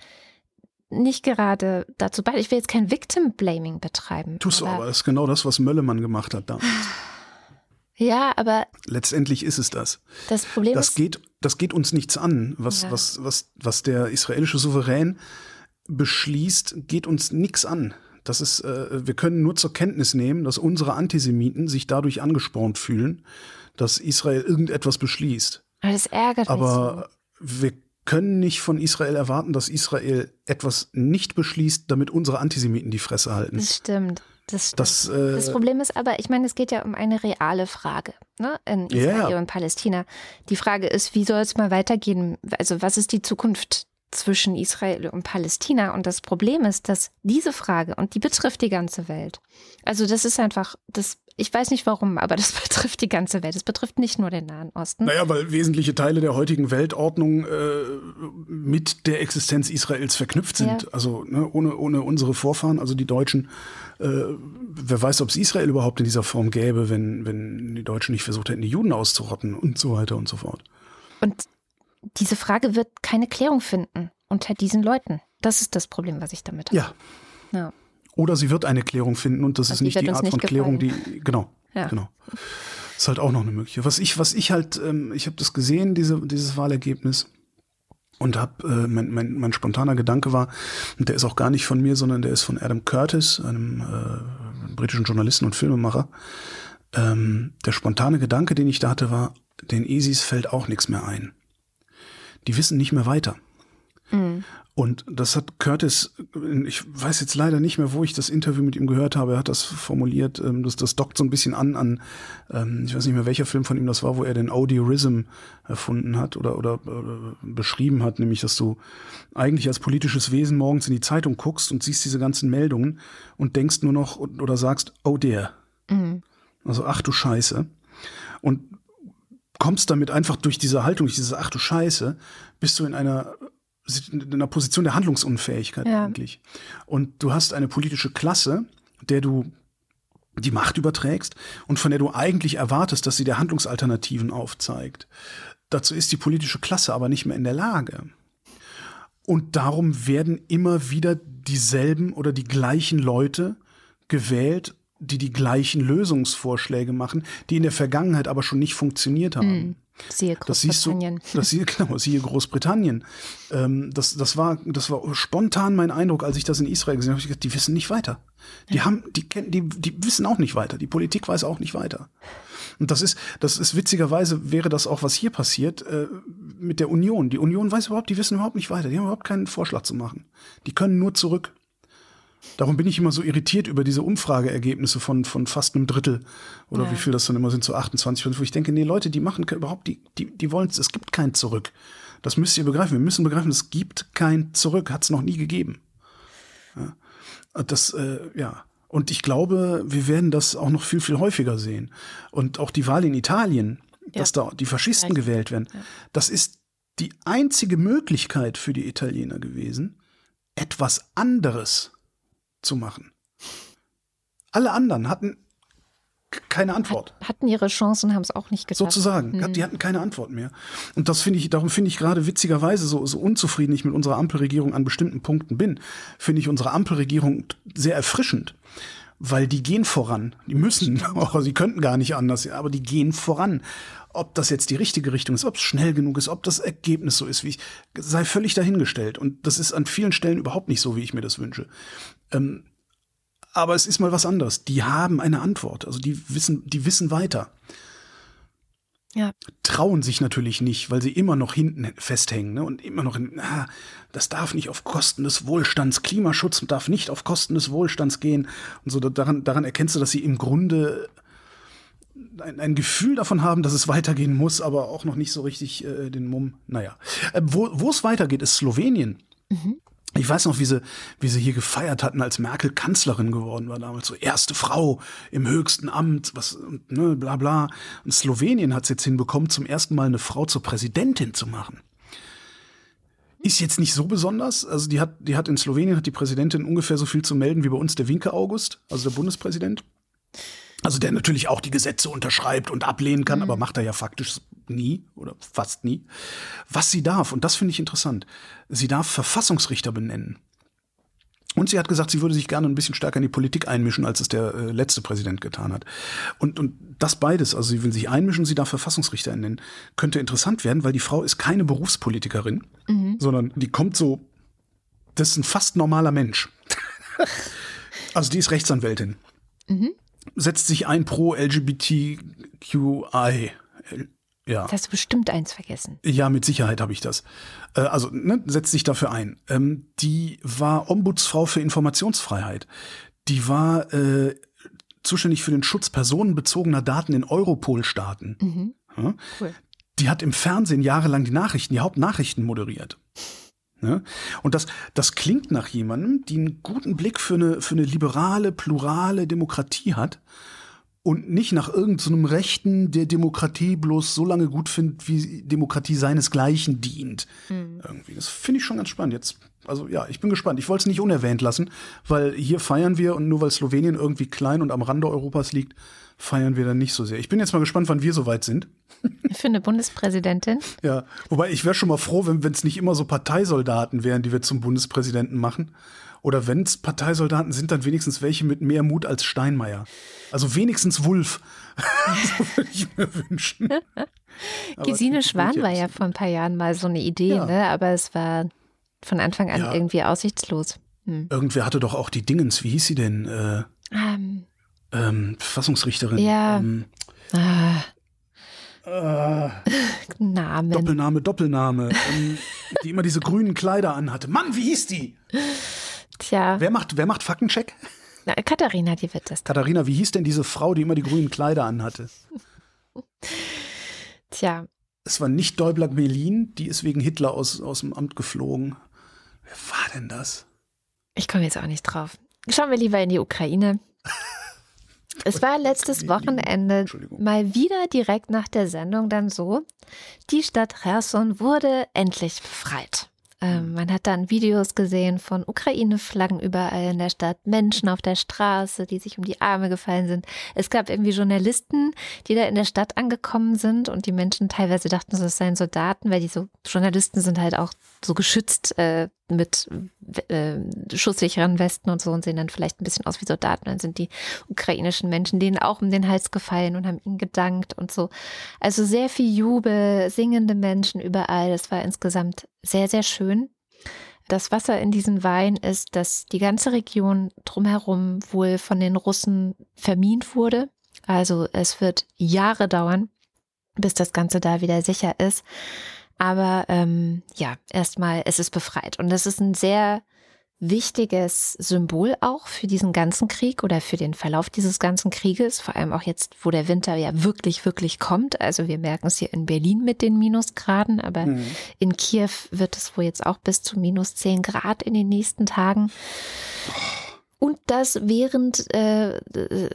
nicht gerade dazu bei. Ich will jetzt kein Victim Blaming betreiben. Tust du aber, das ist genau das, was Möllemann gemacht hat damals. Ja, aber Letztendlich ist es das. das Problem Das ist, geht, das geht uns nichts an. Was, Ja. was, was, was der israelische Souverän beschließt, geht uns nichts an. Das ist, äh, wir können nur zur Kenntnis nehmen, dass unsere Antisemiten sich dadurch angespornt fühlen, dass Israel irgendetwas beschließt. aber das ärgert mich Aber wir können nicht von Israel erwarten, dass Israel etwas nicht beschließt, damit unsere Antisemiten die Fresse so. halten. Das stimmt. Das. Das, äh, das Problem ist aber, ich meine, es geht ja um eine reale Frage ne, in Israel Ja. und Palästina. Die Frage ist, wie soll es mal weitergehen? Also was ist die Zukunft zwischen Israel und Palästina? Und das Problem ist, dass diese Frage, und die betrifft die ganze Welt, also das ist einfach, das, ich weiß nicht warum, aber das betrifft die ganze Welt. Es betrifft nicht nur den Nahen Osten. Naja, weil wesentliche Teile der heutigen Weltordnung äh, mit der Existenz Israels verknüpft sind. Ja. Also ne, ohne, ohne unsere Vorfahren, also die Deutschen, äh, wer weiß, ob es Israel überhaupt in dieser Form gäbe, wenn, wenn die Deutschen nicht versucht hätten, die Juden auszurotten und so weiter und so fort. Und diese Frage wird keine Klärung finden unter diesen Leuten. Das ist das Problem, was ich damit habe. Ja. Ja. Oder sie wird eine Klärung finden und das Und ist die nicht die Art nicht von Klärung, gefallen. die genau, Ja. genau. Ist halt auch noch eine mögliche. Was ich, was ich halt, ähm, ich habe das gesehen, diese, dieses Wahlergebnis und habe äh, mein, mein, mein spontaner Gedanke war, und der ist auch gar nicht von mir, sondern der ist von Adam Curtis, einem äh, britischen Journalisten und Filmemacher. Ähm, der spontane Gedanke, den ich da hatte, war, den ISIS fällt auch nichts mehr ein. Die wissen nicht mehr weiter. Und das hat Curtis, ich weiß jetzt leider nicht mehr, wo ich das Interview mit ihm gehört habe, er hat das formuliert, ähm, das, das dockt so ein bisschen an an, ähm, ich weiß nicht mehr, welcher Film von ihm das war, wo er den Audiorism erfunden hat oder, oder, oder beschrieben hat, nämlich, dass du eigentlich als politisches Wesen morgens in die Zeitung guckst und siehst diese ganzen Meldungen und denkst nur noch oder sagst, oh der. Also, ach du Scheiße. Und kommst damit einfach durch diese Haltung, durch diese ach du Scheiße, bist du in einer in einer Position der Handlungsunfähigkeit Ja. eigentlich. Und du hast eine politische Klasse, der du die Macht überträgst und von der du eigentlich erwartest, dass sie dir Handlungsalternativen aufzeigt. Dazu ist die politische Klasse aber nicht mehr in der Lage. Und darum werden immer wieder dieselben oder die gleichen Leute gewählt, die die gleichen Lösungsvorschläge machen, die in der Vergangenheit aber schon nicht funktioniert haben. Siehe Das siehst du, Großbritannien. das siehe, genau, siehe Großbritannien. Ähm, das, das, war, das war spontan mein Eindruck, als ich das in Israel gesehen habe. Ich gedacht, die wissen nicht weiter. Die haben, die kennen, die, die wissen auch nicht weiter. Die Politik weiß auch nicht weiter. Und das ist, das ist witzigerweise wäre das auch, was hier passiert, äh, mit der Union. Die Union weiß überhaupt, die wissen überhaupt nicht weiter. Die haben überhaupt keinen Vorschlag zu machen. Die können nur zurück. Darum bin ich immer so irritiert über diese Umfrageergebnisse von, von fast einem Drittel oder Ja. wie viel das dann immer sind, so 28 Prozent, wo ich denke, nee, Leute, die machen überhaupt, die, die, die wollen es gibt kein Zurück. Das müsst ihr begreifen. Wir müssen begreifen, es gibt kein Zurück, hat es noch nie gegeben. Ja. Und Das, äh, ja. Und ich glaube, wir werden das auch noch viel, viel häufiger sehen. Und auch die Wahl in Italien, dass da die Faschisten Vielleicht. gewählt werden, das ist die einzige Möglichkeit für die Italiener gewesen, etwas anderes zu machen. Alle anderen hatten keine Antwort. Hatten ihre Chancen, haben es auch nicht geschafft. Sozusagen. Mhm. Die hatten keine Antwort mehr. Und das finde ich, darum finde ich gerade witzigerweise so, so unzufrieden ich mit unserer Ampelregierung an bestimmten Punkten bin, finde ich unsere Ampelregierung sehr erfrischend. Weil die gehen voran. Die müssen, auch sie könnten gar nicht anders, aber die gehen voran. Ob das jetzt die richtige Richtung ist, ob es schnell genug ist, ob das Ergebnis so ist, wie ich, sei völlig dahingestellt. Und das ist an vielen Stellen überhaupt nicht so, wie ich mir das wünsche. Ähm, aber es ist mal was anderes. Die haben eine Antwort. Also die wissen, die wissen weiter Ja. trauen sich natürlich nicht, weil sie immer noch hinten festhängen ne? und immer noch in, ah, das darf nicht auf Kosten des Wohlstands, Klimaschutz darf nicht auf Kosten des Wohlstands gehen und so daran, daran erkennst du, dass sie im Grunde ein, ein Gefühl davon haben, dass es weitergehen muss, aber auch noch nicht so richtig äh, den Mumm. Naja, äh, wo wo es weitergeht, ist Slowenien. Ich weiß noch, wie sie, wie sie hier gefeiert hatten, als Merkel Kanzlerin geworden war damals. So erste Frau im höchsten Amt, was, ne, bla bla. Und Slowenien hat es jetzt hinbekommen, zum ersten Mal eine Frau zur Präsidentin zu machen. Ist jetzt nicht so besonders. Also die hat, die hat in Slowenien hat die Präsidentin ungefähr so viel zu melden wie bei uns der Winke August, also der Bundespräsident. Also der natürlich auch die Gesetze unterschreibt und ablehnen kann, aber macht er ja faktisch nie oder fast nie. Was sie darf, und das finde ich interessant, sie darf Verfassungsrichter benennen. Und sie hat gesagt, sie würde sich gerne ein bisschen stärker in die Politik einmischen, als es der äh, letzte Präsident getan hat. Und, und das beides, also sie will sich einmischen, sie darf Verfassungsrichter nennen, könnte interessant werden, weil die Frau ist keine Berufspolitikerin, sondern die kommt so, das ist ein fast normaler Mensch. also die ist Rechtsanwältin setzt sich ein pro LGBTQI. Ja. Das hast du bestimmt eins vergessen. Ja, mit Sicherheit habe ich das. Äh, also ne, setzt sich dafür ein. Ähm, die war Ombudsfrau für Informationsfreiheit. Die war äh, zuständig für den Schutz personenbezogener Daten in Europol-Staaten. Ja? Cool. Die hat im Fernsehen jahrelang die Nachrichten, die Hauptnachrichten moderiert. Ne? Und das, das klingt nach jemandem, die einen guten Blick für eine, für eine liberale, plurale Demokratie hat und nicht nach irgendeinem so Rechten, der Demokratie bloß so lange gut findet, wie Demokratie seinesgleichen dient. Irgendwie. Das finde ich schon ganz spannend. Jetzt, also ja, ich bin gespannt. Ich wollte es nicht unerwähnt lassen, weil hier feiern wir und nur weil Slowenien irgendwie klein und am Rande Europas liegt, feiern wir dann nicht so sehr. Ich bin jetzt mal gespannt, wann wir soweit sind. Für eine Bundespräsidentin. Ja, wobei ich wäre schon mal froh, wenn es nicht immer so Parteisoldaten wären, die wir zum Bundespräsidenten machen. Oder wenn es Parteisoldaten sind, dann wenigstens welche mit mehr Mut als Steinmeier. Also wenigstens Wulf. so würde ich mir wünschen. Gesine Schwan war ja vor ein paar Jahren mal so eine Idee, Ja. ne? aber es war von Anfang an Ja. irgendwie aussichtslos. Hm. Irgendwer hatte doch auch die Dingens, wie hieß sie denn? Äh, Ähm, ähm, Verfassungsrichterin. Ja. Ähm, ah, äh, Namen. Doppelname, Doppelname. ähm, die immer diese grünen Kleider anhatte. Mann, wie hieß die? Tja, Wer macht, wer macht Faktencheck? na, Katharina, die wird das. Katharina, wie hieß denn diese Frau, die immer die grünen Kleider anhatte? Tja, Es war nicht Däubler Melin, die ist wegen Hitler aus, aus dem Amt geflogen. Wer war denn das? ich komme jetzt auch nicht drauf. Schauen wir lieber in die Ukraine. Es war letztes Wochenende mal wieder direkt nach der Sendung dann so, die Stadt Cherson wurde endlich befreit. Ähm, man hat dann Videos gesehen von Ukraine-Flaggen überall in der Stadt, Menschen auf der Straße, die sich um die Arme gefallen sind. Es gab irgendwie Journalisten, die da in der Stadt angekommen sind und die Menschen teilweise dachten, das seien Soldaten, weil die so Journalisten sind halt auch so geschützt, äh, mit äh, schusssicheren Westen und so und sehen dann vielleicht ein bisschen aus wie Soldaten. Dann sind die ukrainischen Menschen denen auch um den Hals gefallen und haben ihnen gedankt und so. Also sehr viel Jubel, singende Menschen überall. Das war insgesamt sehr, sehr schön. Das Wasser in diesem Wein ist, dass die ganze Region drumherum wohl von den Russen vermint wurde. Also es wird Jahre dauern, bis das Ganze da wieder sicher ist. Aber ähm, ja, erstmal, es ist befreit. Und das ist ein sehr wichtiges Symbol auch für diesen ganzen Krieg oder für den Verlauf dieses ganzen Krieges, vor allem auch jetzt, wo der Winter ja wirklich, wirklich kommt. Also wir merken es hier in Berlin mit den Minusgraden, aber mhm. in Kiew wird es wohl jetzt auch bis zu minus 10 Grad in den nächsten Tagen. Und das während äh,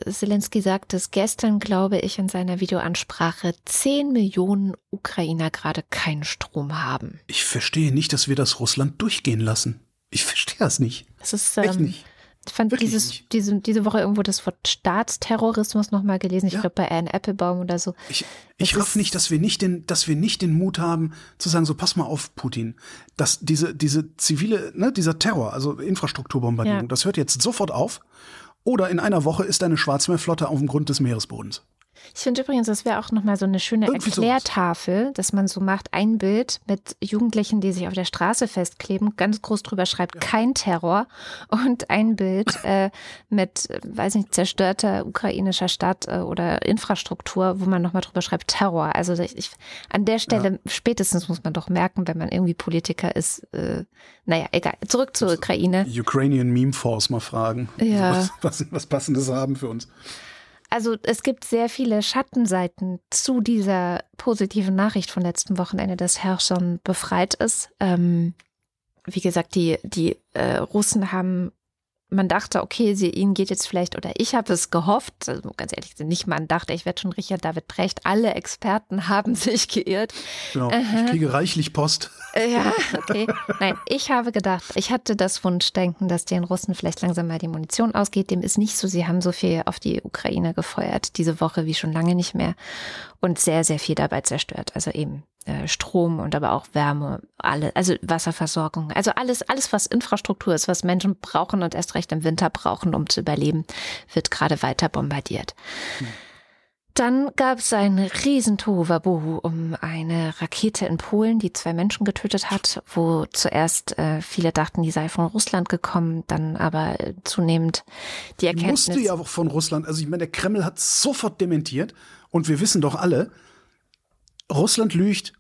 Zelensky sagt es gestern, glaube ich, in seiner Videoansprache, 10 Millionen Ukrainer gerade keinen Strom haben. Ich verstehe nicht, dass wir das Russland durchgehen lassen. Ich verstehe das nicht. Das ist ähm, nicht. Ich fand Wirklich dieses, diese, diese Woche irgendwo das Wort Staatsterrorismus nochmal gelesen. Ich ja. glaube bei Anne Applebaum oder so. Ich, ich raff nicht, dass wir nicht den, dass wir nicht den Mut haben, zu sagen, so pass mal auf, Putin. Dass diese, diese zivile, ne, dieser Terror, also Infrastrukturbombardierung, ja. das hört jetzt sofort auf. Oder in einer Woche ist eine Schwarzmeerflotte auf dem Grund des Meeresbodens. Ich finde übrigens, das wäre auch nochmal so eine schöne Irgendwie Erklärtafel, dass man so macht, ein Bild mit Jugendlichen, die sich auf der Straße festkleben, ganz groß drüber schreibt, ja. kein Terror und ein Bild äh, mit, weiß nicht, zerstörter ukrainischer Stadt äh, oder Infrastruktur, wo man nochmal drüber schreibt, Terror. Also ich, an der Stelle ja. spätestens muss man doch merken, wenn man irgendwie Politiker ist, äh, naja, egal. Zurück zur Ukraine. Ukrainian Meme Force mal fragen. Ja. Was, was, was Passendes haben für uns. Also es gibt sehr viele Schattenseiten zu dieser positiven Nachricht von letzten Wochenende, dass Herrschon befreit ist. Ähm, wie gesagt, die, die äh, Russen haben man dachte, okay, sie, ihnen geht jetzt vielleicht, oder ich habe es gehofft, also ganz ehrlich, nicht man dachte, ich werde schon Richard David Brecht, alle Experten haben sich geirrt. Genau, ich kriege reichlich Post. Äh, ja, okay. Nein, ich habe gedacht, ich hatte das Wunschdenken, dass den Russen vielleicht langsam mal die Munition ausgeht. Dem ist nicht so, sie haben so viel auf die Ukraine gefeuert, diese Woche wie schon lange nicht mehr und sehr, sehr viel dabei zerstört. Also eben Strom und aber auch Wärme, alle, also Wasserversorgung, also alles, alles, was Infrastruktur ist, was Menschen brauchen und erst recht im Winter brauchen, um zu überleben, wird gerade weiter bombardiert. Hm. Dann gab es ein Riesentohuwabohu um eine Rakete in Polen, die zwei Menschen getötet hat, wo zuerst äh, viele dachten, die sei von Russland gekommen, dann aber äh, zunehmend die Erkenntnis... Die musste ja auch von Russland, also ich meine, der Kreml hat sofort dementiert und wir wissen doch alle, Russland lügt.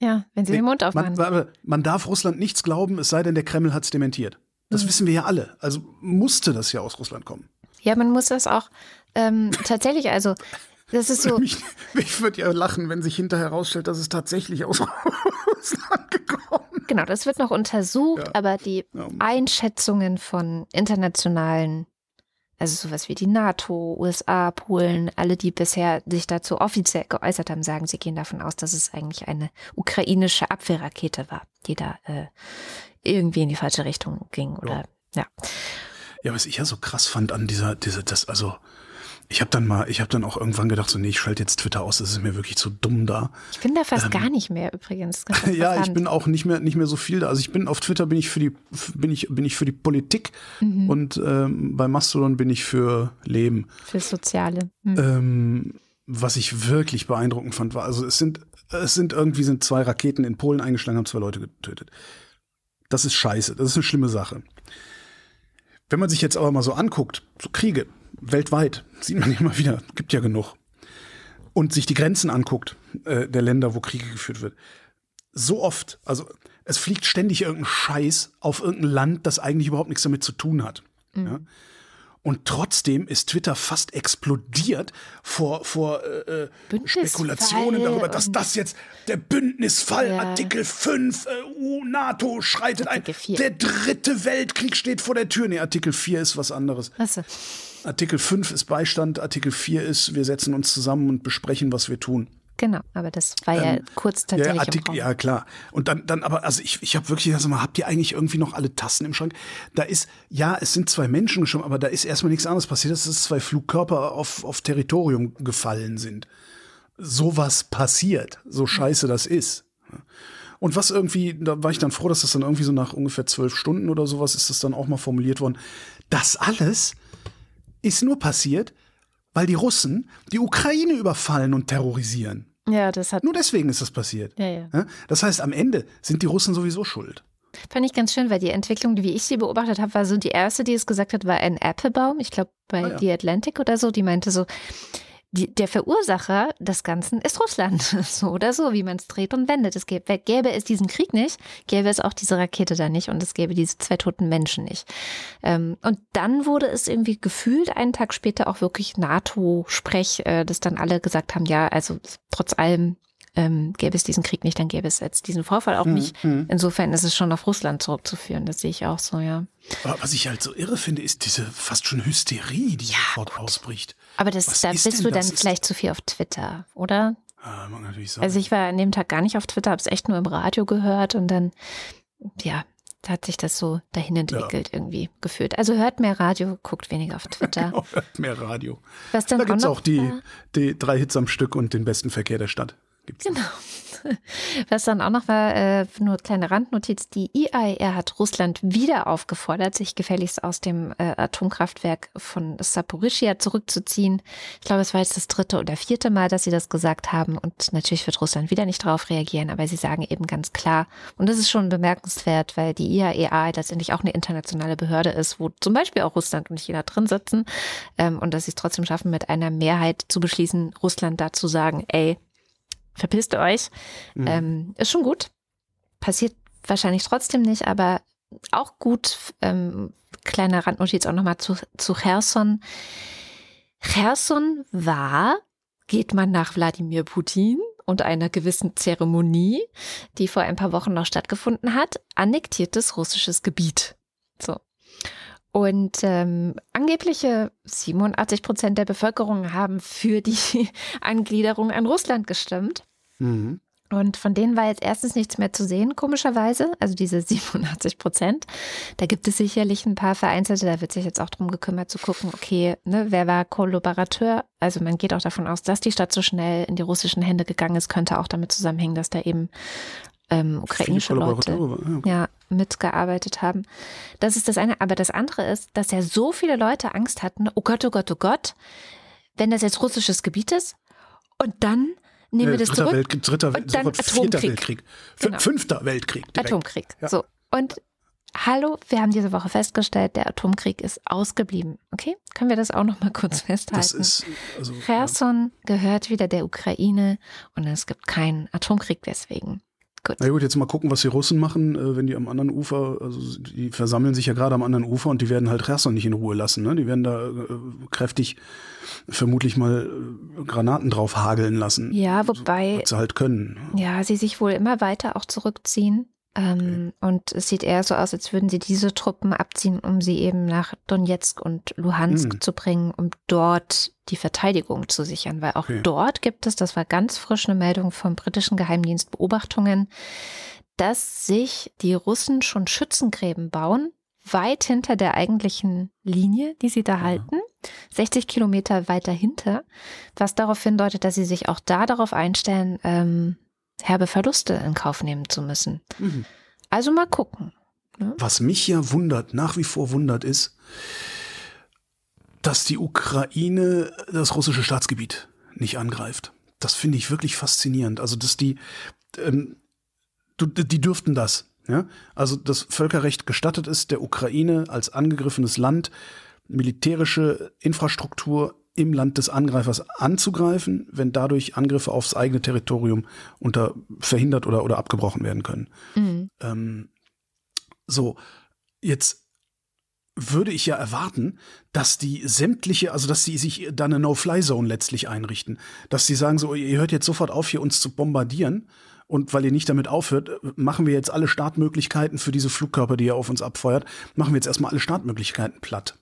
Ja, wenn sie nee, den Mund aufmachen. Man, man, darf Russland nichts glauben, es sei denn, der Kreml hat es dementiert. Das mhm. wissen wir ja alle. Also musste das ja aus Russland kommen. Ja, man muss das auch ähm, tatsächlich, also das ist so. Mich, mich würde ja lachen, wenn sich hinterher herausstellt, dass es tatsächlich aus Russland gekommen ist. Genau, das wird noch untersucht, ja. aber die ja. Einschätzungen von internationalen also sowas wie die NATO, USA, Polen, alle, die bisher sich dazu offiziell geäußert haben, sagen, sie gehen davon aus, dass es eigentlich eine ukrainische Abwehrrakete war, die da äh, irgendwie in die falsche Richtung ging oder ja. ja. Ja, was ich ja so krass fand an dieser, diese, das, also ich habe dann mal, ich habe dann auch irgendwann gedacht, so nee, ich schalte jetzt Twitter aus, das ist mir wirklich zu dumm da. Ich bin da fast ähm, gar nicht mehr übrigens. ja, ich bin auch nicht mehr nicht mehr so viel da. Also ich bin auf Twitter bin ich für die bin ich bin ich für die Politik mhm. und ähm, bei Mastodon bin ich für Leben. Für Soziale. Mhm. Ähm, was ich wirklich beeindruckend fand, war, also es sind es sind irgendwie sind zwei Raketen in Polen eingeschlagen, haben zwei Leute getötet. Das ist scheiße, das ist eine schlimme Sache. Wenn man sich jetzt aber mal so anguckt, so Kriege, weltweit, sieht man immer wieder, gibt ja genug. Und sich die Grenzen anguckt, äh, der Länder, wo Kriege geführt wird. So oft, also es fliegt ständig irgendein Scheiß auf irgendein Land, das eigentlich überhaupt nichts damit zu tun hat. Mhm. Ja? Und trotzdem ist Twitter fast explodiert vor, vor äh, äh Spekulationen darüber, dass das jetzt der Bündnisfall, ja. Artikel 5, äh, NATO schreitet Artikel ein. 4. Der dritte Weltkrieg steht vor der Tür. Nee, Artikel 4 ist was anderes. Was? Artikel 5 ist Beistand, Artikel 4 ist, wir setzen uns zusammen und besprechen, was wir tun. Genau, aber das war ja ähm, kurz tatsächlich. Ja, Artikel, ja, klar. Und dann, dann aber, also ich, ich habe wirklich gesagt, mal, habt ihr eigentlich irgendwie noch alle Tassen im Schrank? Da ist, ja, es sind zwei Menschen geschoben, aber da ist erstmal nichts anderes passiert, dass es zwei Flugkörper auf, auf Territorium gefallen sind. Sowas passiert, so scheiße das ist. Und was irgendwie, da war ich dann froh, dass das dann irgendwie so nach ungefähr zwölf Stunden oder sowas ist das dann auch mal formuliert worden. Das alles ist nur passiert, weil die Russen die Ukraine überfallen und terrorisieren. Ja, das hat. Nur deswegen ist das passiert. Ja, ja. Das heißt, am Ende sind die Russen sowieso schuld. Fand ich ganz schön, weil die Entwicklung, wie ich sie beobachtet habe, war so die erste, die es gesagt hat, war ein Applebaum. Ich glaube, bei Ah, ja. The Atlantic oder so, die meinte so, die, der Verursacher des Ganzen ist Russland. So oder so, wie man es dreht und wendet. Es gäbe, gäbe es diesen Krieg nicht, gäbe es auch diese Rakete da nicht und es gäbe diese zwei toten Menschen nicht. Ähm, und dann wurde es irgendwie gefühlt einen Tag später auch wirklich NATO-Sprech, äh, dass dann alle gesagt haben, ja, also trotz allem ähm, gäbe es diesen Krieg nicht, dann gäbe es jetzt diesen Vorfall auch nicht. Mhm. Insofern ist es schon auf Russland zurückzuführen. Das sehe ich auch so, ja. Aber was ich halt so irre finde, ist diese fast schon Hysterie, die sofort ausbricht. Aber das, Was da ist bist du dann das? Vielleicht zu viel auf Twitter, oder? Ah, mag natürlich sein. Also ich war an dem Tag gar nicht auf Twitter, habe es echt nur im Radio gehört und dann, ja, da hat sich das so dahin entwickelt irgendwie gefühlt. Also hört mehr Radio, guckt weniger auf Twitter. Genau, mehr Radio. Was dann Da gibt es noch auch die, die drei Hits am Stück und den besten Verkehr der Stadt. Gibt's. Genau. Was dann auch noch war, äh, nur kleine Randnotiz, die IAER hat Russland wieder aufgefordert, sich gefälligst aus dem äh, Atomkraftwerk von Saporischia zurückzuziehen. Ich glaube, es war jetzt das dritte oder vierte Mal, dass sie das gesagt haben. Und natürlich wird Russland wieder nicht darauf reagieren, aber sie sagen eben ganz klar, und das ist schon bemerkenswert, weil die IAEA letztendlich auch eine internationale Behörde ist, wo zum Beispiel auch Russland und China drin sitzen. Ähm, und dass sie es trotzdem schaffen, mit einer Mehrheit zu beschließen, Russland dazu sagen, ey, verpisst euch. Mhm. Ähm, ist schon gut. Passiert wahrscheinlich trotzdem nicht, aber auch gut. Ähm, kleine Randnotiz auch nochmal zu, zu Cherson. Cherson war, geht man nach Wladimir Putin und einer gewissen Zeremonie, die vor ein paar Wochen noch stattgefunden hat, annektiertes russisches Gebiet. So. Und ähm, angebliche 87 Prozent der Bevölkerung haben für die Angliederung an Russland gestimmt. Mhm. Und von denen war jetzt erstens nichts mehr zu sehen, komischerweise. Also diese 87 Prozent. Da gibt es sicherlich ein paar Vereinzelte, da wird sich jetzt auch drum gekümmert zu gucken, okay, ne, wer war Kollaborateur? Also man geht auch davon aus, dass die Stadt so schnell in die russischen Hände gegangen ist, könnte auch damit zusammenhängen, dass da eben ähm, ukrainische Leute ja, okay. ja, mitgearbeitet haben. Das ist das eine. Aber das andere ist, dass ja so viele Leute Angst hatten, oh Gott, oh Gott, oh Gott, wenn das jetzt russisches Gebiet ist und dann nehmen wir Äh, das dritter zurück. Weltkrieg, dritter, Wel- und dann Atomkrieg. Weltkrieg. Genau. Fünfter Weltkrieg. Direkt. Atomkrieg. Ja. So. Und hallo, wir haben diese Woche festgestellt, der Atomkrieg ist ausgeblieben. Okay? Können wir das auch noch mal kurz festhalten? Das ist, also, ja. Cherson gehört wieder der Ukraine und es gibt keinen Atomkrieg deswegen. Gut. Na gut, jetzt mal gucken, was die Russen machen, äh, wenn die am anderen Ufer, also die versammeln sich ja gerade am anderen Ufer und die werden halt Cherson nicht in Ruhe lassen. Ne? Die werden da äh, kräftig vermutlich mal äh, Granaten drauf hageln lassen. Ja, wobei Was sie halt können. Ja, sie sich wohl immer weiter auch zurückziehen. Ähm, Und es sieht eher so aus, als würden sie diese Truppen abziehen, um sie eben nach Donetsk und Luhansk Hm. zu bringen, um dort die Verteidigung zu sichern. Weil auch Okay. dort gibt es, das war ganz frisch eine Meldung vom britischen Geheimdienst Beobachtungen, dass sich die Russen schon Schützengräben bauen, weit hinter der eigentlichen Linie, die sie da halten, 60 Kilometer weiter hinter, was darauf hindeutet, dass sie sich auch da darauf einstellen, ähm, herbe Verluste in Kauf nehmen zu müssen. Mhm. Also mal gucken. Was mich ja wundert, nach wie vor wundert, ist, dass die Ukraine das russische Staatsgebiet nicht angreift. Das finde ich wirklich faszinierend. Also, dass die, ähm, du, die dürften das. Ja? Also, das Völkerrecht gestattet ist, der Ukraine als angegriffenes Land militärische Infrastruktur im Land des Angreifers anzugreifen, wenn dadurch Angriffe aufs eigene Territorium unter verhindert oder, oder abgebrochen werden können. Mhm. Ähm, so, jetzt würde ich ja erwarten, dass die sämtliche, also dass sie sich da eine No-Fly-Zone letztlich einrichten. Dass sie sagen, so, ihr hört jetzt sofort auf, hier uns zu bombardieren. Und weil ihr nicht damit aufhört, machen wir jetzt alle Startmöglichkeiten für diese Flugkörper, die ihr auf uns abfeuert, machen wir jetzt erstmal alle Startmöglichkeiten platt.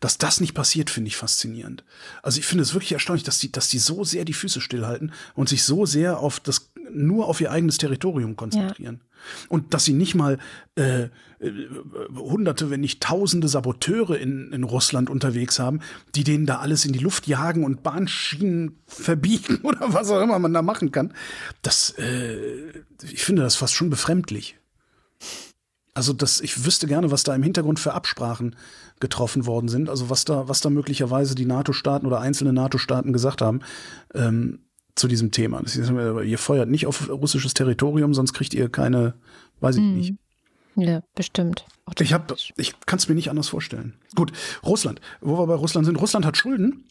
Dass das nicht passiert, finde ich faszinierend. Also ich finde es wirklich erstaunlich, dass die, dass die so sehr die Füße stillhalten und sich so sehr auf das nur auf ihr eigenes Territorium konzentrieren. Ja. Und dass sie nicht mal äh, äh, Hunderte, wenn nicht Tausende Saboteure in, in Russland unterwegs haben, die denen da alles in die Luft jagen und Bahnschienen verbiegen oder was auch immer man da machen kann. Das, äh, ich finde das fast schon befremdlich. Also das, ich wüsste gerne, was da im Hintergrund für Absprachen getroffen worden sind. Also was da, was da möglicherweise die NATO-Staaten oder einzelne NATO-Staaten gesagt haben ähm, zu diesem Thema. Das ist, ihr feuert nicht auf russisches Territorium, sonst kriegt ihr keine, weiß ich hm. nicht. Ja, bestimmt. Ich, hab, ich kann es mir nicht anders vorstellen. Gut, Russland. Wo wir bei Russland sind. Russland hat Schulden.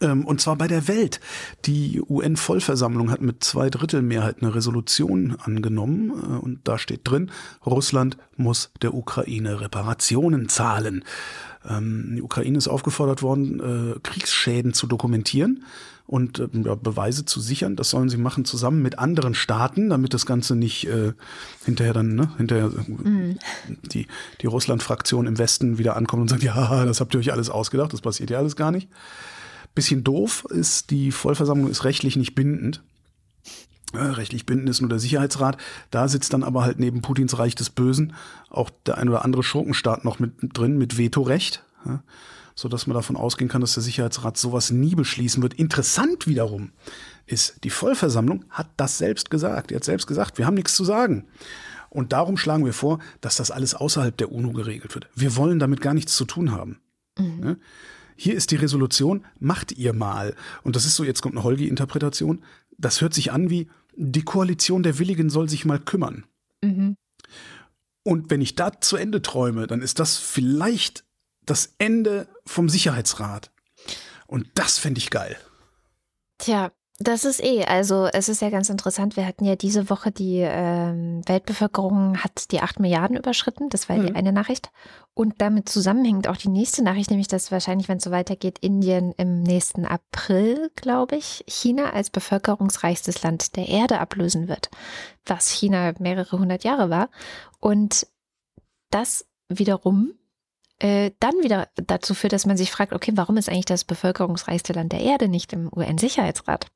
Ähm, und zwar bei der Welt. Die UN-Vollversammlung hat mit zwei Drittel Mehrheit eine Resolution angenommen äh, und da steht drin, Russland muss der Ukraine Reparationen zahlen. Ähm, die Ukraine ist aufgefordert worden, äh, Kriegsschäden zu dokumentieren und äh, Beweise zu sichern. Das sollen sie machen zusammen mit anderen Staaten, damit das Ganze nicht äh, hinterher dann, ne, hinterher mhm. die, die Russland-Fraktion im Westen wieder ankommt und sagt, ja, das habt ihr euch alles ausgedacht, das passiert ja alles gar nicht. Bisschen doof ist, die Vollversammlung ist rechtlich nicht bindend. Äh, rechtlich bindend ist nur der Sicherheitsrat. Da sitzt dann aber halt neben Putins Reich des Bösen auch der ein oder andere Schurkenstaat noch mit drin mit Vetorecht. Ja, so dass man davon ausgehen kann, dass der Sicherheitsrat sowas nie beschließen wird. Interessant wiederum ist, die Vollversammlung hat das selbst gesagt. Er hat selbst gesagt, wir haben nichts zu sagen. Und darum schlagen wir vor, dass das alles außerhalb der UNO geregelt wird. Wir wollen damit gar nichts zu tun haben. Mhm hier ist die Resolution, macht ihr mal. Und das ist so, jetzt kommt eine Holgi-Interpretation. Das hört sich an wie, die Koalition der Willigen soll sich mal kümmern. Mhm. Und wenn ich da zu Ende träume, dann ist das vielleicht das Ende vom Sicherheitsrat. Und das fände ich geil. Tja, das ist eh, also es ist ja ganz interessant. Wir hatten ja diese Woche die ähm, Weltbevölkerung hat die 8 Milliarden überschritten. Das war mhm. die eine Nachricht. Und damit zusammenhängt auch die nächste Nachricht, nämlich dass wahrscheinlich, wenn es so weitergeht, Indien im nächsten April, glaube ich, China als bevölkerungsreichstes Land der Erde ablösen wird. Was China mehrere hundert Jahre war. Und das wiederum äh, dann wieder dazu führt, dass man sich fragt, okay, warum ist eigentlich das bevölkerungsreichste Land der Erde nicht im UN-Sicherheitsrat?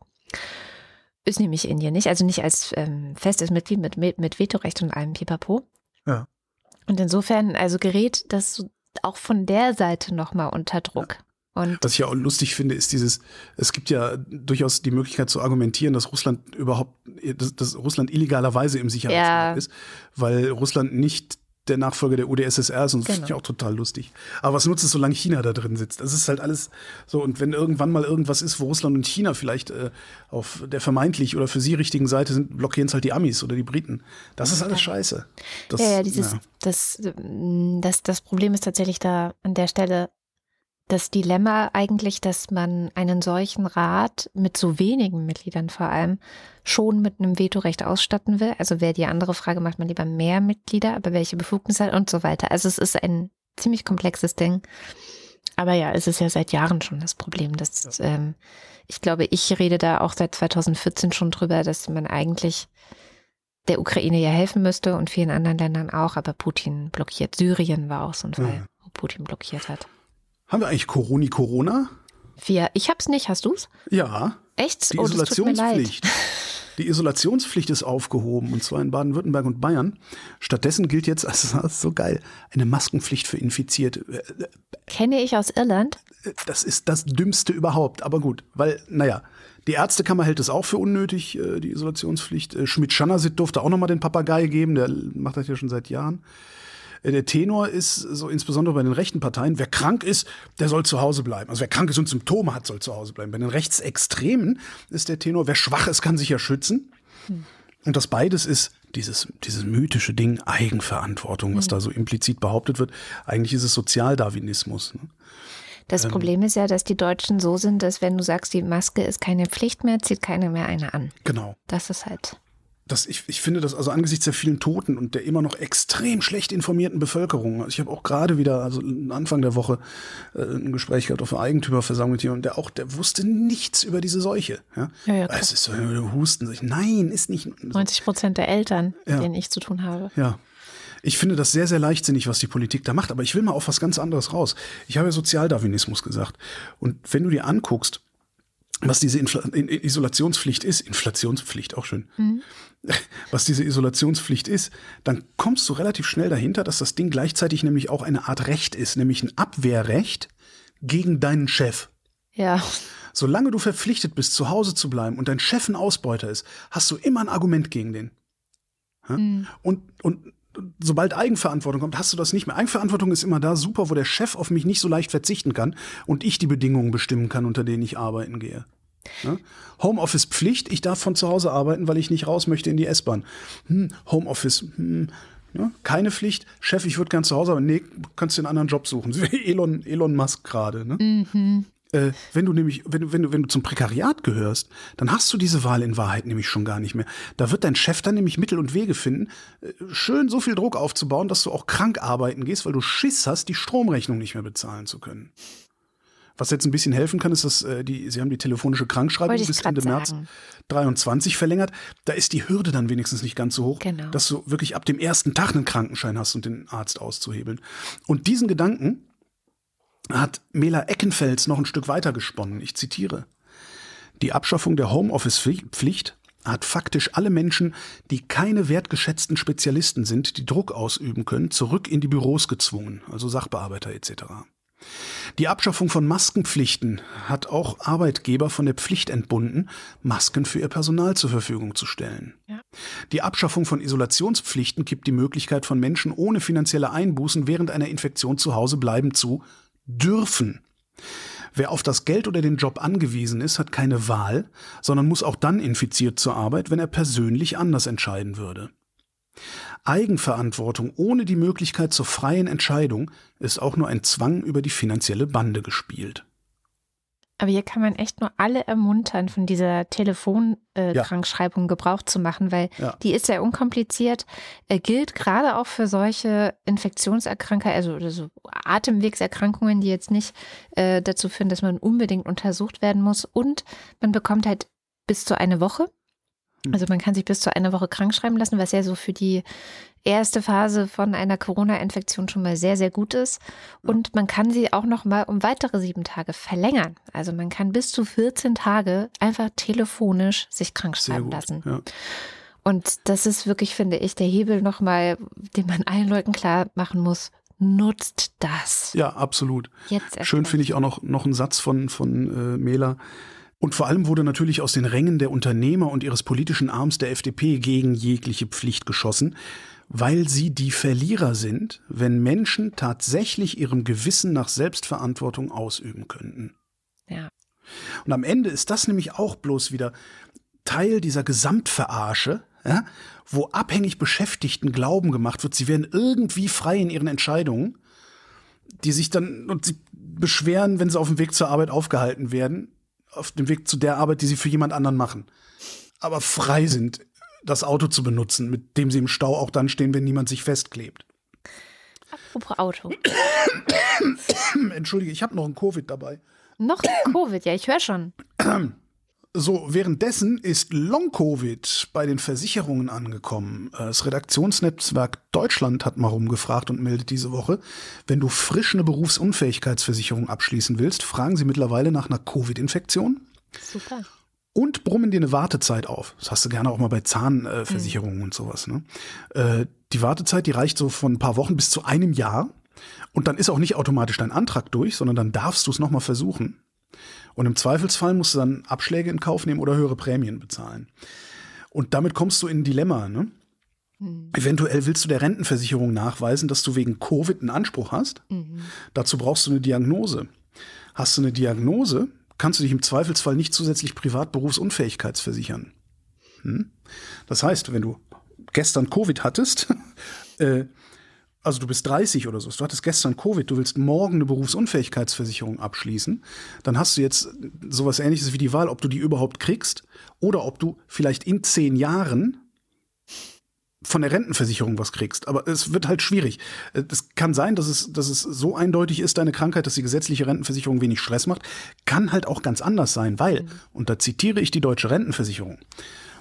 Ist nämlich Indien nicht, also nicht als ähm, festes Mitglied mit, mit Vetorecht und allem Pipapo. Ja. Und insofern, also gerät das auch von der Seite nochmal unter Druck. Ja. Und Was ich ja auch lustig finde, ist dieses, es gibt ja durchaus die Möglichkeit zu argumentieren, dass Russland überhaupt, dass, dass Russland illegalerweise im Sicherheitsrat ja. ist, weil Russland nicht der Nachfolger der UdSSR ist und das genau. finde ich auch total lustig. Aber was nutzt es, solange China da drin sitzt? Das ist halt alles so. Und wenn irgendwann mal irgendwas ist, wo Russland und China vielleicht äh, auf der vermeintlich oder für sie richtigen Seite sind, blockieren es halt die Amis oder die Briten. Das ist alles scheiße. Das, ja, ja, dieses, ja. Das, das, das Problem ist tatsächlich da an der Stelle, das Dilemma eigentlich, dass man einen solchen Rat mit so wenigen Mitgliedern vor allem schon mit einem Vetorecht ausstatten will. Also wäre die andere Frage, macht man lieber mehr Mitglieder, aber welche Befugnisse hat und so weiter. Also es ist ein ziemlich komplexes Ding. Aber ja, es ist ja seit Jahren schon das Problem, dass ja. ähm, ich glaube, ich rede da auch seit 2014 schon drüber, dass man eigentlich der Ukraine ja helfen müsste und vielen anderen Ländern auch, aber Putin blockiert. Syrien war auch so ein Fall, ja. wo Putin blockiert hat. Haben wir eigentlich Coroni Corona? Wir, ich hab's nicht, hast du's? Ja. Echt? Die oh, Isolationspflicht. Die Isolationspflicht ist aufgehoben und zwar in Baden-Württemberg und Bayern. Stattdessen gilt jetzt, also das ist so geil, eine Maskenpflicht für Infizierte. Kenne ich aus Irland. Das ist das Dümmste überhaupt. Aber gut, weil, naja, die Ärztekammer hält es auch für unnötig, äh, die Isolationspflicht. Äh, Schmidt-Schanasit durfte auch nochmal den Papagei geben, der macht das ja schon seit Jahren. Äh, der Tenor ist so insbesondere bei den rechten Parteien, wer krank ist, der soll zu Hause bleiben. Also wer krank ist und Symptome hat, soll zu Hause bleiben. Bei den Rechtsextremen ist der Tenor, wer schwach ist, kann sich ja schützen. Hm. Und das beides ist dieses, dieses mythische Ding Eigenverantwortung, was hm. da so implizit behauptet wird. Eigentlich ist es Sozialdarwinismus. Ne? Das ähm, Problem ist ja, dass die Deutschen so sind, dass wenn du sagst, die Maske ist keine Pflicht mehr, zieht keiner mehr eine an. Genau. Das ist halt das, ich, ich finde das also angesichts der vielen Toten und der immer noch extrem schlecht informierten Bevölkerung. Also ich habe auch gerade wieder, also Anfang der Woche, äh, ein Gespräch gehabt auf einer Eigentümerversammlung hier und der auch, der wusste nichts über diese Seuche. Ja, ja, ja Es ist so, Husten. Nein, ist nicht. 90 Prozent der Eltern, mit ja. denen ich zu tun habe. Ja. Ich finde das sehr, sehr leichtsinnig, was die Politik da macht, aber ich will mal auf was ganz anderes raus. Ich habe ja Sozialdarwinismus gesagt. Und wenn du dir anguckst, was diese Infl Isolationspflicht ist, Inflationspflicht auch schön, mhm. was diese Isolationspflicht ist, dann kommst du relativ schnell dahinter, dass das Ding gleichzeitig nämlich auch eine Art Recht ist, nämlich ein Abwehrrecht gegen deinen Chef. Ja. Solange du verpflichtet bist, zu Hause zu bleiben und dein Chef ein Ausbeuter ist, hast du immer ein Argument gegen den. Mhm. Und, und sobald Eigenverantwortung kommt, hast du das nicht mehr. Eigenverantwortung ist immer da super, wo der Chef auf mich nicht so leicht verzichten kann und ich die Bedingungen bestimmen kann, unter denen ich arbeiten gehe. Ne? Homeoffice Pflicht, ich darf von zu Hause arbeiten, weil ich nicht raus möchte in die S-Bahn. Hm, Homeoffice, hm, ne? keine Pflicht. Chef, ich würde gern zu Hause, aber nee, kannst du einen anderen Job suchen. Elon, Elon Musk gerade. Ne? Mhm. Äh, wenn du nämlich, wenn du, wenn du, wenn du zum Prekariat gehörst, dann hast du diese Wahl in Wahrheit nämlich schon gar nicht mehr. Da wird dein Chef dann nämlich Mittel und Wege finden, äh, schön so viel Druck aufzubauen, dass du auch krank arbeiten gehst, weil du Schiss hast, die Stromrechnung nicht mehr bezahlen zu können. Was jetzt ein bisschen helfen kann, ist, dass äh, die, sie haben die telefonische Krankschreibung bis Ende sagen. März 23 verlängert. Da ist die Hürde dann wenigstens nicht ganz so hoch, genau. dass du wirklich ab dem ersten Tag einen Krankenschein hast und den Arzt auszuhebeln. Und diesen Gedanken, hat Mela Eckenfels noch ein Stück weiter gesponnen. Ich zitiere. Die Abschaffung der Homeoffice-Pflicht hat faktisch alle Menschen, die keine wertgeschätzten Spezialisten sind, die Druck ausüben können, zurück in die Büros gezwungen, also Sachbearbeiter etc. Die Abschaffung von Maskenpflichten hat auch Arbeitgeber von der Pflicht entbunden, Masken für ihr Personal zur Verfügung zu stellen. Ja. Die Abschaffung von Isolationspflichten gibt die Möglichkeit von Menschen ohne finanzielle Einbußen während einer Infektion zu Hause bleiben zu dürfen. Wer auf das Geld oder den Job angewiesen ist, hat keine Wahl, sondern muss auch dann infiziert zur Arbeit, wenn er persönlich anders entscheiden würde. Eigenverantwortung ohne die Möglichkeit zur freien Entscheidung ist auch nur ein Zwang über die finanzielle Bande gespielt. Aber hier kann man echt nur alle ermuntern, von dieser Telefonkrankschreibung äh, ja. Gebrauch zu machen, weil ja. die ist sehr unkompliziert, äh, gilt gerade auch für solche Infektionserkrankungen, also so Atemwegserkrankungen, die jetzt nicht äh, dazu führen, dass man unbedingt untersucht werden muss. Und man bekommt halt bis zu eine Woche also man kann sich bis zu einer Woche krank schreiben lassen, was ja so für die erste Phase von einer Corona-Infektion schon mal sehr, sehr gut ist. Und man kann sie auch noch mal um weitere sieben Tage verlängern. Also man kann bis zu 14 Tage einfach telefonisch sich krank schreiben lassen. Ja. Und das ist wirklich, finde ich, der Hebel nochmal, den man allen Leuten klar machen muss. Nutzt das. Ja, absolut. Jetzt Schön finde ich auch noch, noch einen Satz von, von äh, Mela. Und vor allem wurde natürlich aus den Rängen der Unternehmer und ihres politischen Arms der FDP gegen jegliche Pflicht geschossen, weil sie die Verlierer sind, wenn Menschen tatsächlich ihrem Gewissen nach Selbstverantwortung ausüben könnten. Ja. Und am Ende ist das nämlich auch bloß wieder Teil dieser Gesamtverarsche, ja, wo abhängig Beschäftigten Glauben gemacht wird, sie wären irgendwie frei in ihren Entscheidungen, die sich dann und sie beschweren, wenn sie auf dem Weg zur Arbeit aufgehalten werden auf dem Weg zu der Arbeit, die sie für jemand anderen machen. Aber frei sind, das Auto zu benutzen, mit dem sie im Stau auch dann stehen, wenn niemand sich festklebt. Apropos Auto. Entschuldige, ich habe noch ein Covid dabei. Noch ein Covid, ja, ich höre schon. So, währenddessen ist Long-Covid bei den Versicherungen angekommen. Das Redaktionsnetzwerk Deutschland hat mal rumgefragt und meldet diese Woche, wenn du frisch eine Berufsunfähigkeitsversicherung abschließen willst, fragen sie mittlerweile nach einer Covid-Infektion. Super. Und brummen dir eine Wartezeit auf. Das hast du gerne auch mal bei Zahnversicherungen mhm. und sowas. Ne? Äh, die Wartezeit, die reicht so von ein paar Wochen bis zu einem Jahr. Und dann ist auch nicht automatisch dein Antrag durch, sondern dann darfst du es nochmal versuchen. Und im Zweifelsfall musst du dann Abschläge in Kauf nehmen oder höhere Prämien bezahlen. Und damit kommst du in ein Dilemma. Ne? Mhm. Eventuell willst du der Rentenversicherung nachweisen, dass du wegen Covid einen Anspruch hast. Mhm. Dazu brauchst du eine Diagnose. Hast du eine Diagnose, kannst du dich im Zweifelsfall nicht zusätzlich Privatberufsunfähigkeitsversichern. Hm? Das heißt, wenn du gestern Covid hattest, äh, also du bist 30 oder so, du hattest gestern Covid, du willst morgen eine Berufsunfähigkeitsversicherung abschließen, dann hast du jetzt sowas ähnliches wie die Wahl, ob du die überhaupt kriegst oder ob du vielleicht in zehn Jahren von der Rentenversicherung was kriegst. Aber es wird halt schwierig. Es kann sein, dass es, dass es so eindeutig ist, deine Krankheit, dass die gesetzliche Rentenversicherung wenig Stress macht. Kann halt auch ganz anders sein, weil, und da zitiere ich die deutsche Rentenversicherung,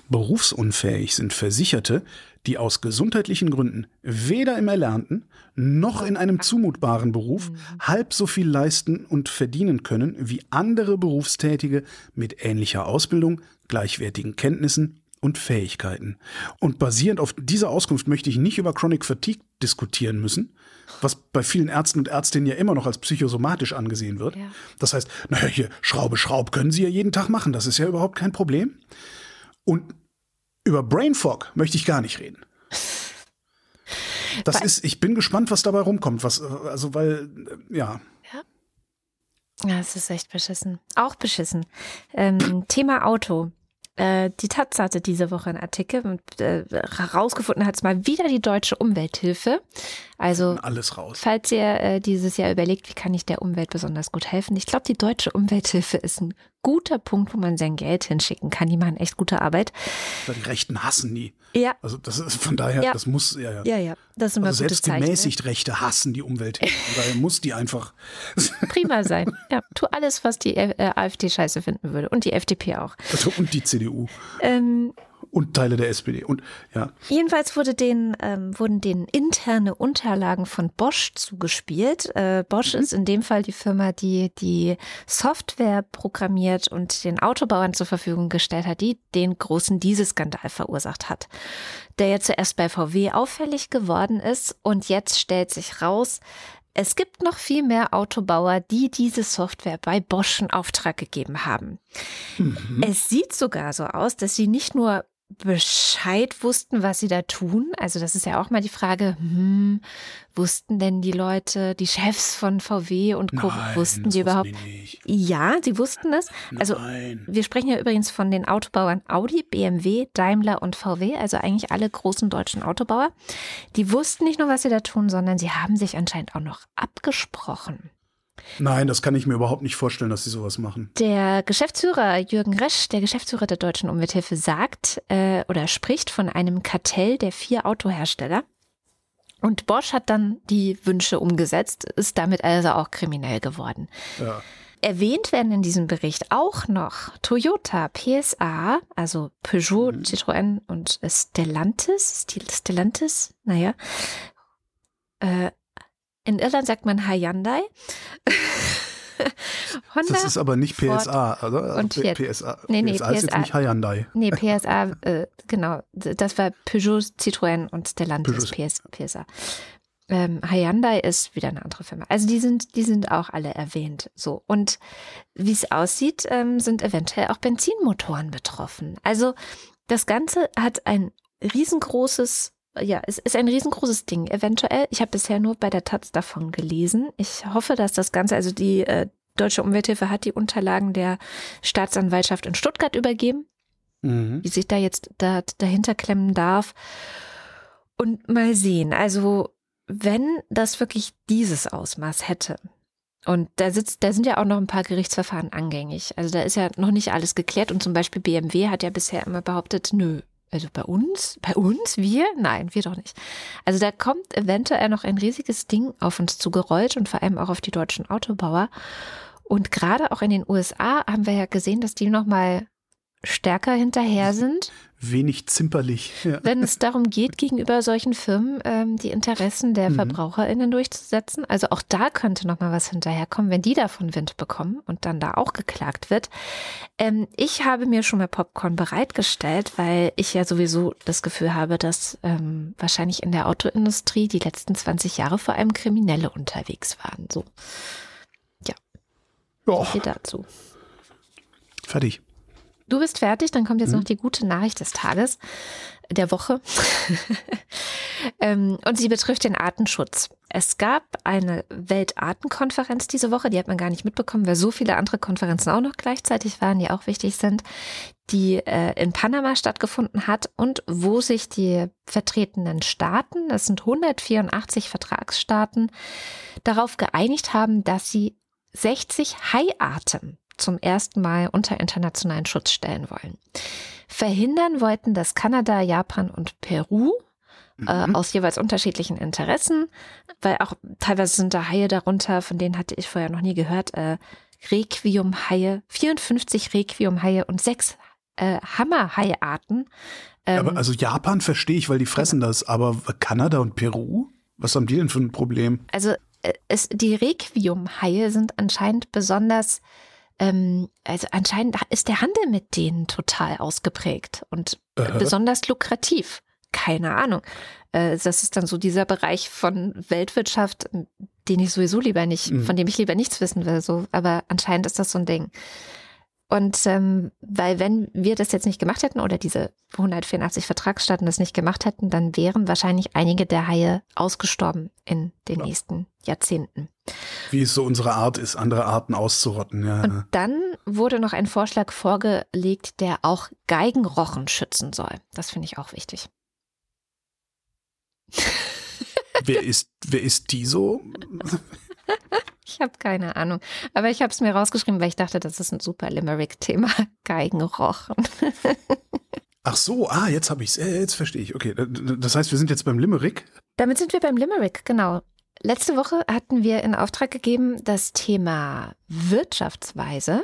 berufsunfähig sind Versicherte, die aus gesundheitlichen Gründen weder im Erlernten noch in einem zumutbaren Beruf halb so viel leisten und verdienen können wie andere Berufstätige mit ähnlicher Ausbildung, gleichwertigen Kenntnissen und Fähigkeiten. Und basierend auf dieser Auskunft möchte ich nicht über Chronic Fatigue diskutieren müssen, was bei vielen Ärzten und Ärztinnen ja immer noch als psychosomatisch angesehen wird. Ja. Das heißt, naja, hier Schraube, Schraub können Sie ja jeden Tag machen, das ist ja überhaupt kein Problem. Und über Brain Fog möchte ich gar nicht reden. Das Weil- ist, ich bin gespannt, was dabei rumkommt, was, also weil, äh, ja. Ja, es ist echt beschissen. Auch beschissen. Ähm, Thema Auto. Äh, die Taz hatte diese Woche einen Artikel und äh, herausgefunden hat es mal wieder die deutsche Umwelthilfe. Also alles raus. falls ihr äh, dieses Jahr überlegt, wie kann ich der Umwelt besonders gut helfen, ich glaube, die deutsche Umwelthilfe ist ein guter Punkt, wo man sein Geld hinschicken kann. Die machen echt gute Arbeit. Die Rechten hassen die. Ja, Also das ist von daher, Ja. das muss, ja, ja. ja, ja. Das ist immer Also gutes selbst. Ne? gemäßigt Rechte hassen die Umwelt. Von daher muss die einfach. Prima sein. Ja, tu alles, was die äh, AfD scheiße finden würde. Und die FDP auch. Also, und die CDU. Ähm, Und Teile der SPD. Und ja. Jedenfalls wurde den, ähm, wurden denen interne Unterlagen von Bosch zugespielt. Äh, Bosch ist in dem Fall die Firma, die die Software programmiert und den Autobauern zur Verfügung gestellt hat, die den großen Dieselskandal verursacht hat. Der ja zuerst bei VW auffällig geworden ist und jetzt stellt sich raus, es gibt noch viel mehr Autobauer, die diese Software bei Bosch in Auftrag gegeben haben. Es sieht sogar so aus, dass sie nicht nur Bescheid wussten, was sie da tun. Also das ist ja auch mal die Frage, hm, wussten denn die Leute, die Chefs von VW und Co., Nein, wussten die überhaupt? die. Ja, sie wussten es. Also Nein. wir sprechen ja übrigens von den Autobauern Audi, BMW, Daimler und VW, also eigentlich alle großen deutschen Autobauer. Die wussten nicht nur, was sie da tun, sondern sie haben sich anscheinend auch noch abgesprochen. Nein, das kann ich mir überhaupt nicht vorstellen, dass sie sowas machen. Der Geschäftsführer Jürgen Resch, der Geschäftsführer der Deutschen Umwelthilfe, sagt äh, oder spricht von einem Kartell der vier Autohersteller. Und Bosch hat dann die Wünsche umgesetzt, ist damit also auch kriminell geworden. Ja. Erwähnt werden in diesem Bericht auch noch Toyota, PSA, also Peugeot, Citroën und Stellantis. Stellantis, naja. Äh, in Irland sagt man Hyundai. Honda, Das ist aber nicht Ford PSA, oder? und P- Fiat. PSA, Nee, nee, PSA ist jetzt nicht Hyundai. Nee, PSA, äh, genau. Das war Peugeot, Citroën und Stellantis. PS, PSA. Ähm, Hyundai ist wieder eine andere Firma. Also die sind, die sind auch alle erwähnt. So. Und wie es aussieht, ähm, sind eventuell auch Benzinmotoren betroffen. Also das Ganze hat ein riesengroßes, ja, es ist ein riesengroßes Ding. Eventuell, ich habe bisher nur bei der Taz davon gelesen. Ich hoffe, dass das Ganze, also die äh, Deutsche Umwelthilfe hat die Unterlagen der Staatsanwaltschaft in Stuttgart übergeben Mhm. die sich da jetzt da, dahinter klemmen darf. Und mal sehen, also wenn das wirklich dieses Ausmaß hätte, und da sitzt, da sind ja auch noch ein paar Gerichtsverfahren angängig. Also da ist ja noch nicht alles geklärt und zum Beispiel BMW hat ja bisher immer behauptet, nö, also bei uns, bei uns, wir? Nein, wir doch nicht. Also da kommt eventuell noch ein riesiges Ding auf uns zugerollt und vor allem auch auf die deutschen Autobauer. Und gerade auch in den USA haben wir ja gesehen, dass die noch mal stärker hinterher sind, Wenig zimperlich. Ja. wenn es darum geht, gegenüber solchen Firmen ähm, die Interessen der Mhm. VerbraucherInnen durchzusetzen. Also auch da könnte noch mal was hinterherkommen, wenn die davon Wind bekommen und dann da auch geklagt wird. Ähm, ich habe mir schon mal Popcorn bereitgestellt, weil ich ja sowieso das Gefühl habe, dass ähm, wahrscheinlich in der Autoindustrie die letzten 20 Jahre vor allem Kriminelle unterwegs waren. So, Ja, viel dazu. fertig. Du bist fertig, dann kommt jetzt Mhm. noch die gute Nachricht des Tages, der Woche. ähm, und sie betrifft den Artenschutz. Es gab eine Weltartenkonferenz diese Woche, die hat man gar nicht mitbekommen, weil so viele andere Konferenzen auch noch gleichzeitig waren, die auch wichtig sind, die äh, in Panama stattgefunden hat und wo sich die vertretenen Staaten, das sind 184 Vertragsstaaten, darauf geeinigt haben, dass sie 60 Haiarten zum ersten Mal unter internationalen Schutz stellen wollen. Verhindern wollten das Kanada, Japan und Peru äh, Mhm. aus jeweils unterschiedlichen Interessen, weil auch teilweise sind da Haie darunter, von denen hatte ich vorher noch nie gehört. Äh, Requiem-Haie, 54 Requiem-Haie und sechs äh, Hammerhaiarten Ähm, aber also Japan verstehe ich, weil die fressen das, aber Kanada und Peru? Was haben die denn für ein Problem? Also äh, es, die Requiem-Haie sind anscheinend besonders, ähm, also anscheinend ist der Handel mit denen total ausgeprägt und Aha. besonders lukrativ. Keine Ahnung. Äh, das ist dann so dieser Bereich von Weltwirtschaft, den ich sowieso lieber nicht, Mhm. von dem ich lieber nichts wissen will. So, aber anscheinend ist das so ein Ding. Und ähm, weil wenn wir das jetzt nicht gemacht hätten oder diese 184 Vertragsstaaten das nicht gemacht hätten, dann wären wahrscheinlich einige der Haie ausgestorben in den Ja. nächsten Jahrzehnten. Wie es so unsere Art ist, andere Arten auszurotten. Ja. Und dann wurde noch ein Vorschlag vorgelegt, der auch Geigenrochen schützen soll. Das finde ich auch wichtig. wer, ist, wer ist die so? Ich habe keine Ahnung. Aber ich habe es mir rausgeschrieben, weil ich dachte, das ist ein super Limerick-Thema. Geigenrochen. Ach so, ah, jetzt habe ich es. Jetzt verstehe ich. Okay, das heißt, wir sind jetzt beim Limerick. Damit sind wir beim Limerick, genau. Letzte Woche hatten wir in Auftrag gegeben das Thema Wirtschaftsweise.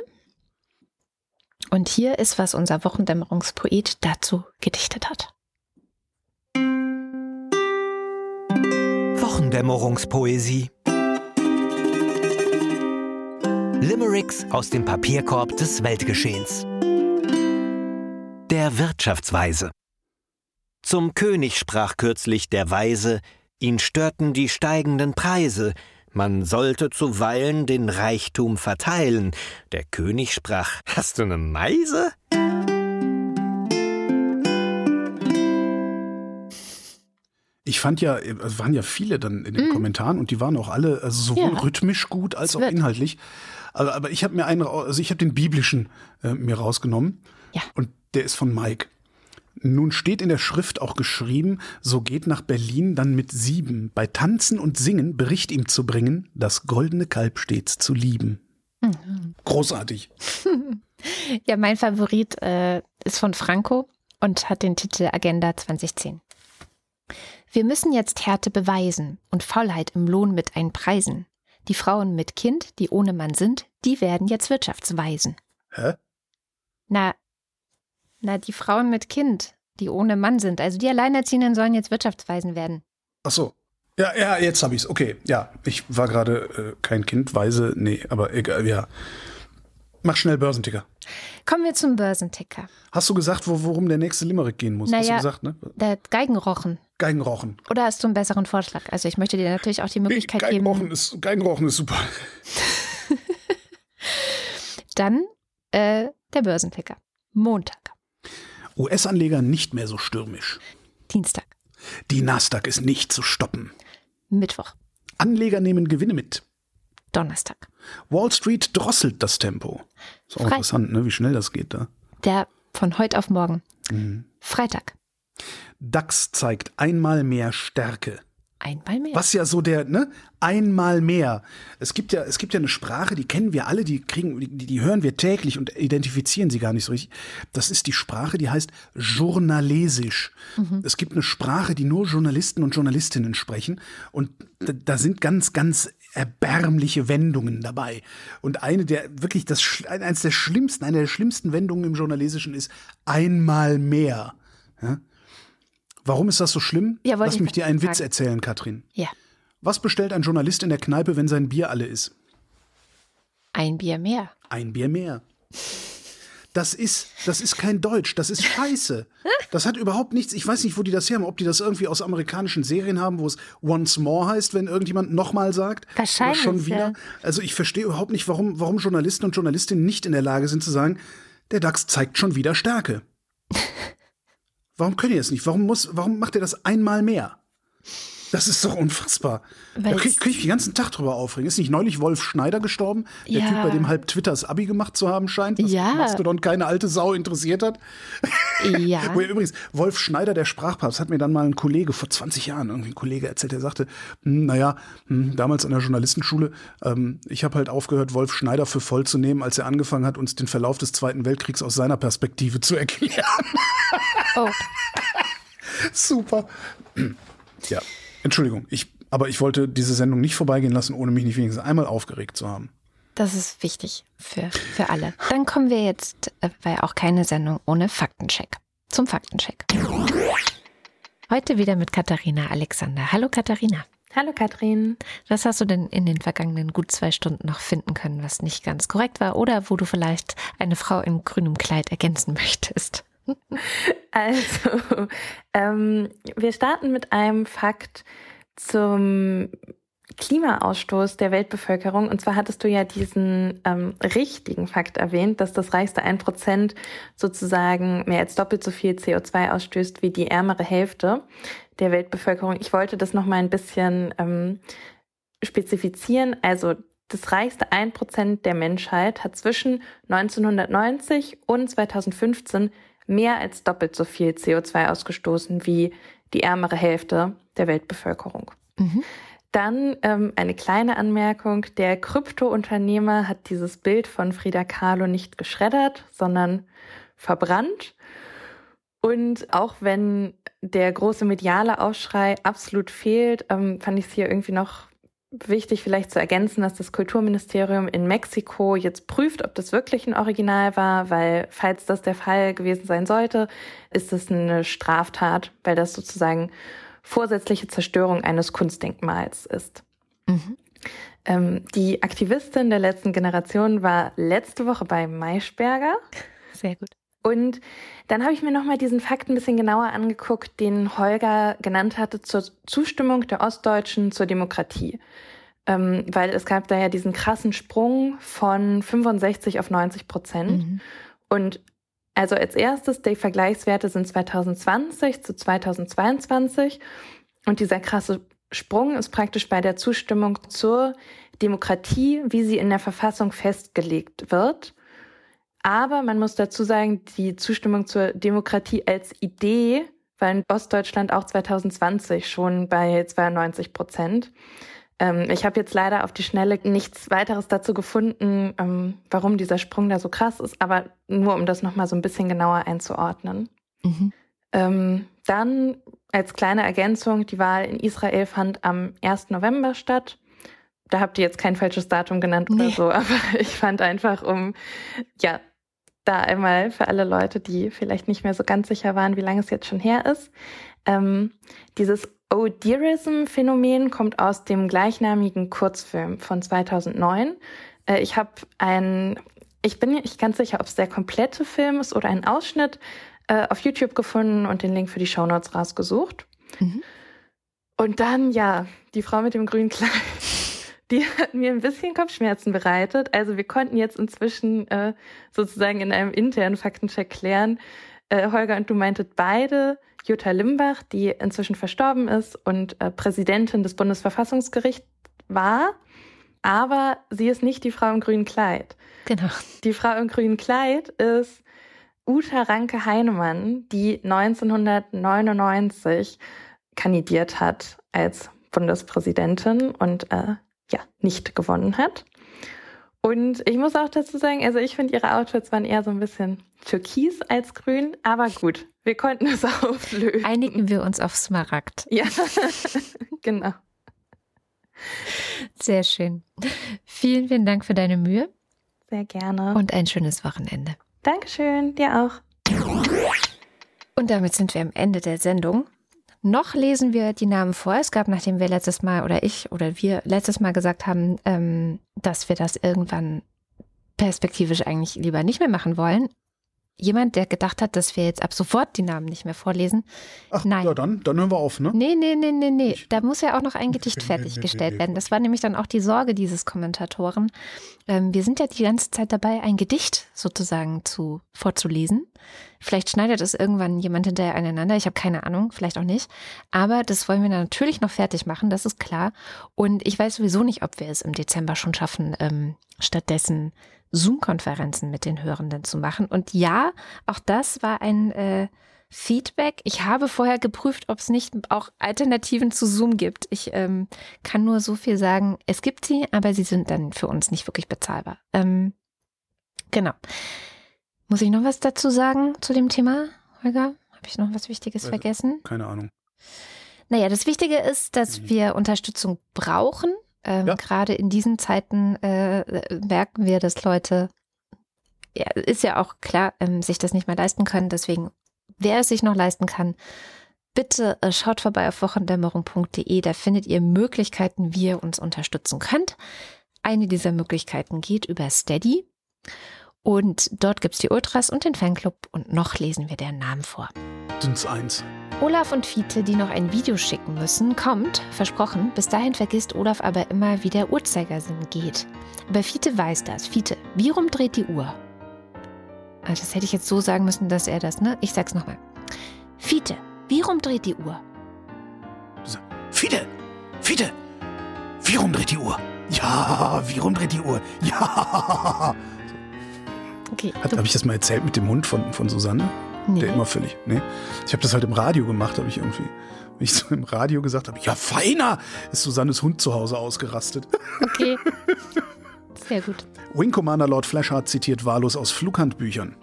Und hier ist, was unser Wochendämmerungspoet dazu gedichtet hat. Wochendämmerungspoesie. Limericks aus dem Papierkorb des Weltgeschehens. Der Wirtschaftsweise. Zum König sprach kürzlich der Weise, ihn störten die steigenden Preise, man sollte zuweilen den Reichtum verteilen. Der König sprach, hast du ne Meise? Ich fand ja, es waren ja viele dann in den Kommentaren und die waren auch alle, also sowohl. Ja. rhythmisch gut als auch inhaltlich. Aber, aber ich habe mir einen, also ich habe den biblischen äh, mir rausgenommen. Ja. Und der ist von Mike. Nun steht in der Schrift auch geschrieben, so geht nach Berlin dann mit sieben, bei Tanzen und Singen Bericht ihm zu bringen, das goldene Kalb stets zu lieben. Mhm. Großartig. Ja, mein Favorit äh, ist von Franco und hat den Titel Agenda 2010. Wir müssen jetzt Härte beweisen und Faulheit im Lohn mit einpreisen. Die Frauen mit Kind, die ohne Mann sind, die werden jetzt Wirtschaftsweisen. Hä? Na, na, die Frauen mit Kind, die ohne Mann sind, also die Alleinerziehenden sollen jetzt Wirtschaftsweisen werden. Ach so. Ja, ja, jetzt habe ich's. Okay, ja, ich war gerade äh, kein Kind, weise, nee, aber egal, ja. Mach schnell Börsenticker. Kommen wir zum Börsenticker. Hast du gesagt, wo, worum der nächste Limerick gehen muss? Hast du Naja. gesagt, ne? Der Geigenrochen. Geigenrochen. Oder hast du einen besseren Vorschlag? Also ich möchte dir natürlich auch die Möglichkeit Geigenrochen geben. ist, Geigenrochen ist super. Dann äh, der Börsenticker. Montag, US-Anleger nicht mehr so stürmisch. Dienstag, Die Nasdaq ist nicht zu stoppen. Mittwoch, Anleger nehmen Gewinne mit. Donnerstag. Wall Street drosselt das Tempo. Ist auch Frei- interessant, ne? wie schnell das geht da. Der von heute auf morgen. Mhm. Freitag. DAX zeigt einmal mehr Stärke. Einmal mehr. Was ja so der, ne? Einmal mehr. Es gibt ja, es gibt ja eine Sprache, die kennen wir alle, die kriegen, die, die hören wir täglich und identifizieren sie gar nicht so richtig. Das ist die Sprache, die heißt Journalesisch. Es gibt eine Sprache, die nur Journalisten und Journalistinnen sprechen und da, da sind ganz, ganz erbärmliche Wendungen dabei. Und eine der wirklich das eines der schlimmsten, eine der schlimmsten Wendungen im Journalistischen ist einmal mehr. Ja? Warum ist das so schlimm? Ja, Lass ich mich dir einen fragen. Witz erzählen, Katrin. Ja. Was bestellt ein Journalist in der Kneipe, wenn sein Bier alle ist? Ein Bier mehr. Ein Bier mehr. Das ist, das ist kein Deutsch, das ist Scheiße. Das hat überhaupt nichts, ich weiß nicht, wo die das her haben, ob die das irgendwie aus amerikanischen Serien haben, wo es once more heißt, wenn irgendjemand nochmal sagt. Wahrscheinlich, schon wieder. ja. Also ich verstehe überhaupt nicht, warum, warum Journalisten und Journalistinnen nicht in der Lage sind zu sagen, der DAX zeigt schon wieder Stärke. Warum können die das nicht? Warum muss, warum macht er das einmal mehr? Das ist doch unfassbar. Da Weil krieg, es- krieg ich den ganzen Tag drüber aufregen. Ist nicht neulich Wolf Schneider gestorben? Der Ja. Typ, bei dem halb Twitter das Abi gemacht zu haben scheint, was Ja. Mastodon keine alte Sau interessiert hat. Ja. Wo er übrigens, Wolf Schneider, der Sprachpapst, hat mir dann mal ein Kollege vor 20 Jahren, irgendwie ein Kollege erzählt, der sagte, hm, naja, hm, damals an der Journalistenschule, ähm, ich habe halt aufgehört, Wolf Schneider für voll zu nehmen, als er angefangen hat, uns den Verlauf des Zweiten Weltkriegs aus seiner Perspektive zu erklären. Oh, Super. Ja, Entschuldigung, ich, aber ich wollte diese Sendung nicht vorbeigehen lassen, ohne mich nicht wenigstens einmal aufgeregt zu haben. das ist wichtig für, für alle. Dann kommen wir jetzt, äh, weil auch keine Sendung ohne Faktencheck. zum Faktencheck. Heute wieder mit Katharina Alexander. Hallo Katharina. Hallo Katrin. Was hast du denn in den vergangenen gut zwei Stunden noch finden können, was nicht ganz korrekt war oder wo du vielleicht eine Frau in grünem Kleid ergänzen möchtest? Also, ähm, wir starten mit einem Fakt zum Klimaausstoß der Weltbevölkerung. Und zwar hattest du ja diesen ähm, richtigen Fakt erwähnt, dass das reichste 1% sozusagen mehr als doppelt so viel CO2 ausstößt wie die ärmere Hälfte der Weltbevölkerung. Ich wollte das nochmal ein bisschen ähm, spezifizieren. Also das reichste 1% der Menschheit hat zwischen 1990 und 2015 mehr als doppelt so viel CO2 ausgestoßen wie die ärmere Hälfte der Weltbevölkerung. Mhm. Dann ähm, eine kleine Anmerkung. Der Kryptounternehmer hat dieses Bild von Frida Kahlo nicht geschreddert, sondern verbrannt. Und auch wenn der große mediale Aufschrei absolut fehlt, ähm, fand ich es hier irgendwie noch wichtig vielleicht zu ergänzen, dass das Kulturministerium in Mexiko jetzt prüft, ob das wirklich ein Original war, weil falls das der Fall gewesen sein sollte, ist es eine Straftat, weil das sozusagen vorsätzliche Zerstörung eines Kunstdenkmals ist. Mhm. Ähm, die Aktivistin der letzten Generation war letzte Woche bei Maischberger. Sehr gut. Und dann habe ich mir nochmal diesen Fakt ein bisschen genauer angeguckt, den Holger genannt hatte zur Zustimmung der Ostdeutschen zur Demokratie. Ähm, weil es gab da ja diesen krassen Sprung von 65 auf 90 Prozent. Mhm. Und also als erstes, die Vergleichswerte sind 2020 zu 2022. Und dieser krasse Sprung ist praktisch bei der Zustimmung zur Demokratie, wie sie in der Verfassung festgelegt wird. Aber man muss dazu sagen, die Zustimmung zur Demokratie als Idee war in Ostdeutschland auch 2020 schon bei 92 Prozent. Ähm, ich habe jetzt leider auf die Schnelle nichts weiteres dazu gefunden, ähm, warum dieser Sprung da so krass ist, aber nur um das nochmal so ein bisschen genauer einzuordnen. Mhm. Ähm, dann als kleine Ergänzung, die Wahl in Israel fand am 1. November statt. Da habt ihr jetzt kein falsches Datum genannt nee. oder so, aber ich fand einfach, um ja da einmal für alle Leute, die vielleicht nicht mehr so ganz sicher waren, wie lange es jetzt schon her ist. Ähm, dieses Odirism-Phänomen kommt aus dem gleichnamigen Kurzfilm von 2009. Äh, ich habe ein, ich bin nicht ganz sicher, ob es der komplette Film ist oder ein Ausschnitt äh, auf YouTube gefunden und den Link für die Shownotes rausgesucht. Mhm. Und dann, ja, die Frau mit dem grünen Kleid die hat mir ein bisschen Kopfschmerzen bereitet. Also wir konnten jetzt inzwischen äh, sozusagen in einem internen Faktencheck klären, äh, Holger und du meintet beide, Jutta Limbach, die inzwischen verstorben ist und äh, Präsidentin des Bundesverfassungsgerichts war, aber sie ist nicht die Frau im grünen Kleid. Genau. Die Frau im grünen Kleid ist Uta Ranke Heinemann, die 1999 kandidiert hat als Bundespräsidentin und äh, ja, nicht gewonnen hat. Und ich muss auch dazu sagen, also ich finde ihre Outfits waren eher so ein bisschen türkis als grün, aber gut, wir konnten es auflösen. Einigen wir uns auf Smaragd. Ja, genau. Sehr schön. Vielen, vielen Dank für deine Mühe. Sehr gerne. Und ein schönes Wochenende. Dankeschön, dir auch. Und damit sind wir am Ende der Sendung. Noch lesen wir die Namen vor. Es gab, nachdem wir letztes Mal oder ich oder wir letztes Mal gesagt haben, ähm, dass wir das irgendwann perspektivisch eigentlich lieber nicht mehr machen wollen, jemand, der gedacht hat, dass wir jetzt ab sofort die Namen nicht mehr vorlesen. Ach, Nein. Ja, dann, dann hören wir auf, ne? Nee, nee, nee, nee, nee. Da muss ja auch noch ein Gedicht fertiggestellt werden. Das war nämlich dann auch die Sorge dieses Kommentatoren. Ähm, wir sind ja die ganze Zeit dabei, ein Gedicht sozusagen zu, vorzulesen. Vielleicht schneidet es irgendwann jemand hinterher aneinander. Ich habe keine Ahnung, vielleicht auch nicht. Aber das wollen wir natürlich noch fertig machen, das ist klar. Und ich weiß sowieso nicht, ob wir es im Dezember schon schaffen, ähm, stattdessen Zoom-Konferenzen mit den Hörenden zu machen. Und ja, auch das war ein äh, Feedback. Ich habe vorher geprüft, ob es nicht auch Alternativen zu Zoom gibt. Ich ähm, kann nur so viel sagen, es gibt sie, aber sie sind dann für uns nicht wirklich bezahlbar. Ähm, genau. Muss ich noch was dazu sagen zu dem Thema, Holger? Habe ich noch was Wichtiges also, vergessen? Keine Ahnung. Naja, das Wichtige ist, dass mhm. wir Unterstützung brauchen. Ähm, ja. Gerade in diesen Zeiten äh, merken wir, dass Leute, ja, ist ja auch klar, ähm, sich das nicht mehr leisten können. Deswegen wer es sich noch leisten kann, bitte äh, schaut vorbei auf wochendämmerung.de. Da findet ihr Möglichkeiten, wie ihr uns unterstützen könnt. Eine dieser Möglichkeiten geht über Steady. Und dort gibt es die Ultras und den Fanclub und noch lesen wir deren Namen vor. Sind's eins. Olaf und Fiete, die noch ein Video schicken müssen, kommt, versprochen. Bis dahin vergisst Olaf aber immer, wie der Uhrzeigersinn geht. Aber Fiete weiß das. Fiete, wie rumdreht die Uhr? Also das hätte ich jetzt so sagen müssen, dass er das, ne? Ich sag's nochmal. Fiete, wie rumdreht die Uhr? Fiete! Fiete! Wie rumdreht die Uhr? Ja, wie rumdreht die Uhr? Ja! Okay. Habe ich das mal erzählt mit dem Hund von, von Susanne? Nee. Der immer völlig. Nee. Ich habe das halt im Radio gemacht, habe ich irgendwie. Wenn ich so im Radio gesagt habe, ja, feiner, ist Susannes Hund zu Hause ausgerastet. Okay. Sehr gut. Wing Commander Lord Flashheart zitiert wahllos aus Flughandbüchern.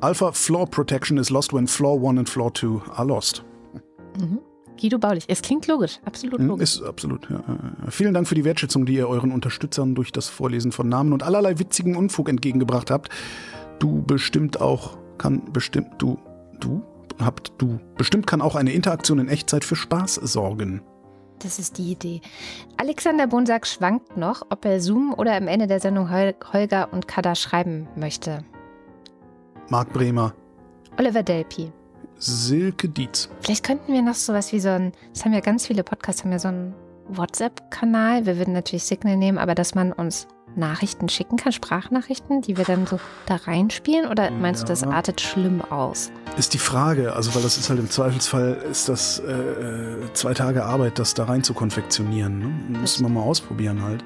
Alpha Floor Protection is lost when Floor 1 and Floor 2 are lost. Mhm. Guido Baulich. Es klingt logisch. Absolut Hm, logisch. Ist absolut. Ja. Vielen Dank für die Wertschätzung, die ihr euren Unterstützern durch das Vorlesen von Namen und allerlei witzigen Unfug entgegengebracht habt. Du bestimmt auch, kann bestimmt, du, du, habt du, bestimmt kann auch eine Interaktion in Echtzeit für Spaß sorgen. Das ist die Idee. Alexander Bonsack schwankt noch, ob er Zoom oder am Ende der Sendung Hol Holger und Kada schreiben möchte. Marc Bremer, Oliver Delpi. Silke Dietz. Vielleicht könnten wir noch sowas wie so ein, das haben ja ganz viele Podcasts, haben ja so einen WhatsApp-Kanal. Wir würden natürlich Signal nehmen, aber dass man uns Nachrichten schicken kann, Sprachnachrichten, die wir dann so da reinspielen? Oder meinst du, das Ja. artet schlimm aus? Ist die Frage, also weil das ist halt im Zweifelsfall, ist das äh, äh, zwei Tage Arbeit, das da rein zu konfektionieren. Ne? Müssen wir mal ausprobieren halt.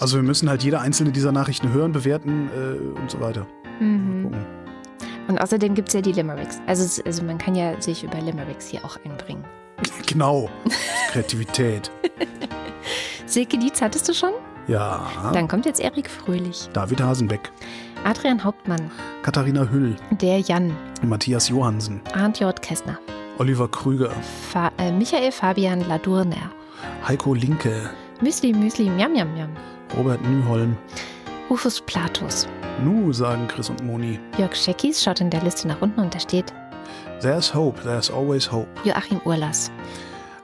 Also wir müssen halt jede einzelne dieser Nachrichten hören, bewerten äh, und so weiter. mhm. Und außerdem gibt es ja die Limericks. Also, also man kann ja sich über Limericks hier auch einbringen. Genau. Kreativität. Silke Dietz hattest du schon? Ja. Dann kommt jetzt Erik Fröhlich, David Hasenbeck, Adrian Hauptmann, Katharina Hüll, der Jan, Matthias Johansen, Arndt J. Kessner, Oliver Krüger, Fa äh, Michael Fabian Ladurner, Heiko Linke, Müsli Müsli Miam Miam Miam, Robert Nyholm. Rufus Platus, Nu, sagen Chris und Moni. Jörg Scheckis schaut in der Liste nach unten und da steht There's hope, there's always hope. Joachim Urlas.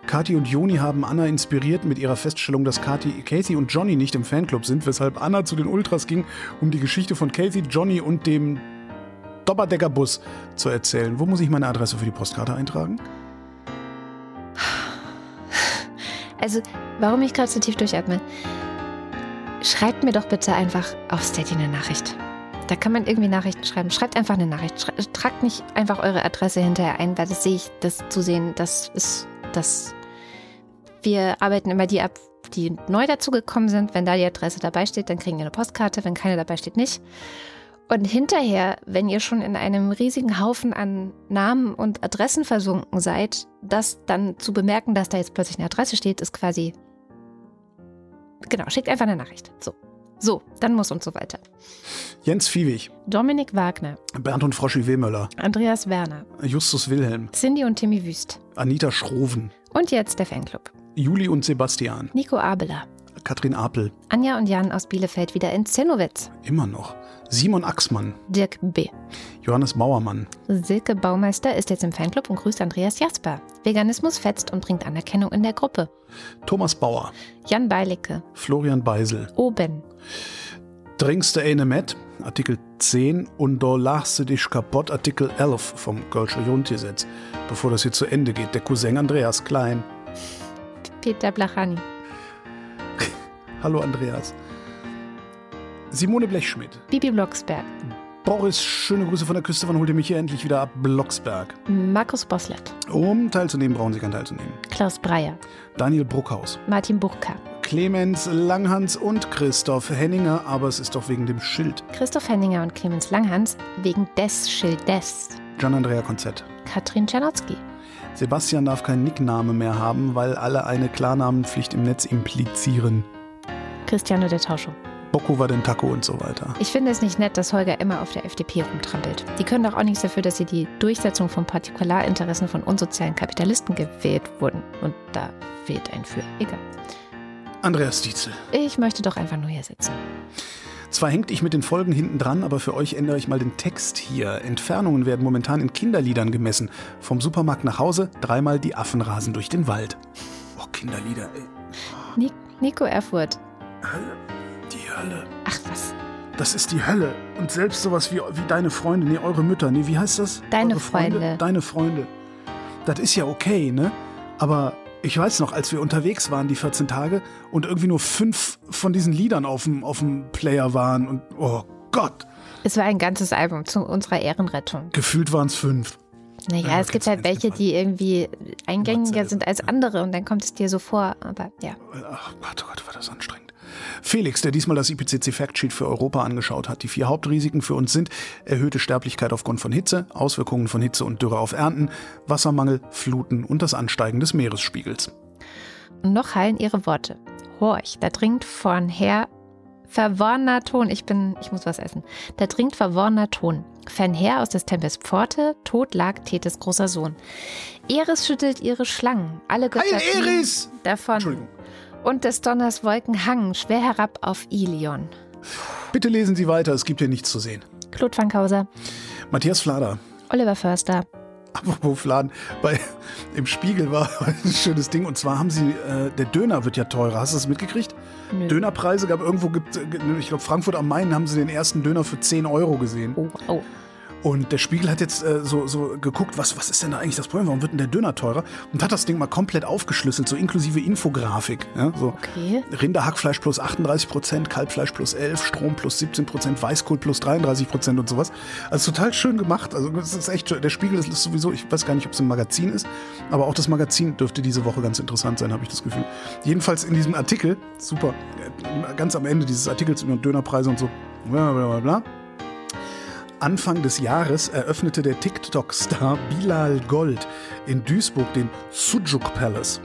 Kathi und Joni haben Anna inspiriert mit ihrer Feststellung, dass Kathi, Casey und Johnny nicht im Fanclub sind, weshalb Anna zu den Ultras ging, um die Geschichte von Casey, Johnny und dem Dopperdeckerbus zu erzählen. Wo muss ich meine Adresse für die Postkarte eintragen? Also, warum ich gerade so tief durchatme? Schreibt mir doch bitte einfach auf Steady eine Nachricht. Da kann man irgendwie Nachrichten schreiben. Schreibt einfach eine Nachricht. Schrei tragt nicht einfach eure Adresse hinterher ein, weil das sehe ich, das zu sehen, das ist das. Wir arbeiten immer die ab, die neu dazugekommen sind. Wenn da die Adresse dabei steht, dann kriegen wir eine Postkarte. Wenn keine dabei steht, nicht. Und hinterher, wenn ihr schon in einem riesigen Haufen an Namen und Adressen versunken seid, das dann zu bemerken, dass da jetzt plötzlich eine Adresse steht, ist quasi. Genau, schickt einfach eine Nachricht. So. So, dann muss und so weiter. Jens Viehweg, Dominik Wagner, Bernd und Froschi Wehmöller, Andreas Werner, Justus Wilhelm, Cindy und Timmy Wüst. Anita Schroven, Und jetzt der Fanclub. Juli und Sebastian, Nico Abeler, Katrin Apel, Anja und Jan aus Bielefeld wieder in Zennowitz, immer noch, Simon Axmann, Dirk B. Johannes Bauermann, Silke Baumeister ist jetzt im Fanclub und grüßt Andreas Jasper. Veganismus fetzt und bringt Anerkennung in der Gruppe. Thomas Bauer, Jan Beilicke, Florian Beisel, Oben, Trinkste eine Met, Artikel 10 und da lachst du dich kaputt, Artikel 11 vom Kölscher Grundgesetz. Bevor das hier zu Ende geht, der Cousin Andreas Klein. Peter Blachani, Hallo Andreas. Simone Blechschmidt. Bibi Blocksberg, Boris, schöne Grüße von der Küste, wann holt ihr mich hier endlich wieder ab? Blocksberg. Markus Boslett, Um teilzunehmen, brauchen Sie kein teilzunehmen. Klaus Breyer, Daniel Bruckhaus, Martin Burka, Clemens Langhans und Christoph Henninger, aber es ist doch wegen dem Schild. Christoph Henninger und Clemens Langhans wegen des Schildes. Gian Andrea Konzett. Katrin Czernotzki, Sebastian darf keinen Nickname mehr haben, weil alle eine Klarnamenpflicht im Netz implizieren. Cristiano der Tauscho. Boko war den Taco und so weiter. Ich finde es nicht nett, dass Holger immer auf der FDP rumtrampelt. Die können doch auch nichts dafür, dass sie die Durchsetzung von Partikularinteressen von unsozialen Kapitalisten gewählt wurden. Und da fehlt ein Für. Egal. Andreas Dietzel. Ich möchte doch einfach nur hier sitzen. Zwar hängt ich mit den Folgen hinten dran, aber für euch ändere ich mal den Text hier. Entfernungen werden momentan in Kinderliedern gemessen. Vom Supermarkt nach Hause, dreimal die Affen rasen durch den Wald. Oh, Kinderlieder, ey. Ni Nico Erfurt. Hölle. Die Hölle. Ach was. Das ist die Hölle. Und selbst sowas wie, wie deine Freunde, nee, eure Mütter, nee, wie heißt das? Deine Freunde? Freunde. Deine Freunde. Das ist ja okay, ne? Aber ich weiß noch, als wir unterwegs waren, die 14 Tage, und irgendwie nur fünf von diesen Liedern auf dem, auf dem Player waren und, oh Gott, Es war ein ganzes Album zu unserer Ehrenrettung. gefühlt waren es fünf. Naja, Ja, es gibt halt welche, die irgendwie eingängiger sind als andere und dann kommt es dir so vor. Aber ja. Ach Gott, oh Gott, war das anstrengend. Felix, der diesmal das IPCC Factsheet für Europa angeschaut hat. Die vier Hauptrisiken für uns sind erhöhte Sterblichkeit aufgrund von Hitze, Auswirkungen von Hitze und Dürre auf Ernten, Wassermangel, Fluten und das Ansteigen des Meeresspiegels. Und noch hallen ihre Worte. Horch, da dringt von her verworrener Ton. Ich bin, ich muss was essen. Da dringt verworrener Ton. Fernher aus des Tempels Pforte, tot lag Thetis großer Sohn. Eris schüttelt ihre Schlangen. Alle Götter Heil Eris! davon. Entschuldigung. Und des Donners Wolken hangen schwer herab auf Ilion. Bitte lesen Sie weiter, es gibt hier nichts zu sehen. Claude Fankhauser, Matthias Flader. Oliver Förster, Apropos Fladen, bei, im Spiegel war ein schönes Ding und zwar haben sie, äh, der Döner wird ja teurer. Hast du das mitgekriegt? Nö. Dönerpreise gab irgendwo, gibt, äh, ich glaube Frankfurt am Main haben sie den ersten Döner für 10 Euro gesehen. Oh, oh. Und der Spiegel hat jetzt äh, so, so geguckt, was, was ist denn da eigentlich das Problem? Warum wird denn der Döner teurer? Und hat das Ding mal komplett aufgeschlüsselt, so inklusive Infografik. Ja, so Okay. Rinderhackfleisch plus 38 Prozent, Kalbfleisch plus 11, Strom plus 17 Prozent, Weißkohl plus 33 Prozent und sowas. Also total schön gemacht. Also das ist echt, schön. der Spiegel ist, ist sowieso, ich weiß gar nicht, ob es ein Magazin ist, aber auch das Magazin dürfte diese Woche ganz interessant sein, habe ich das Gefühl. Jedenfalls in diesem Artikel, super, äh, ganz am Ende dieses Artikels über Dönerpreise und so, bla bla bla bla. Anfang des Jahres eröffnete der TikTok-Star Bilal Gold in Duisburg den Sujuk Palace.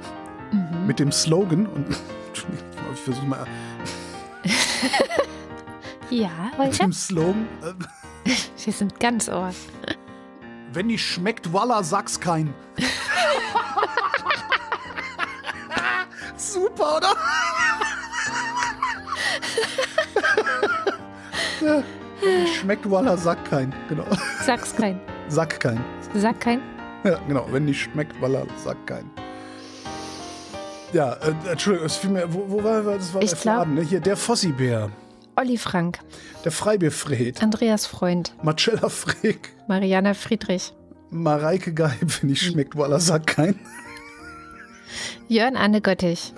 Mit dem Slogan und ich versuche mal. Ja, mit dem Slogan äh, Wir sind ganz ohr. wenn nicht schmeckt Walla sag's kein. Super oder schmeckt Walla sag kein genau Sag's kein. sag kein Sag kein. Ja, genau. Wenn nicht schmeckt, Walla, sagt kein. Ja, äh, Entschuldigung, es fiel mir, wo, wo war das? War Ich der glaub- ne? Hier, der Fossi-Bär, Olli Frank, der Freibierfred, Andreas Freund, Marcella Frick, Mariana Friedrich, Mareike Geib, wenn nicht schmeckt, Walla, sagt kein. Jörn Anne Göttich,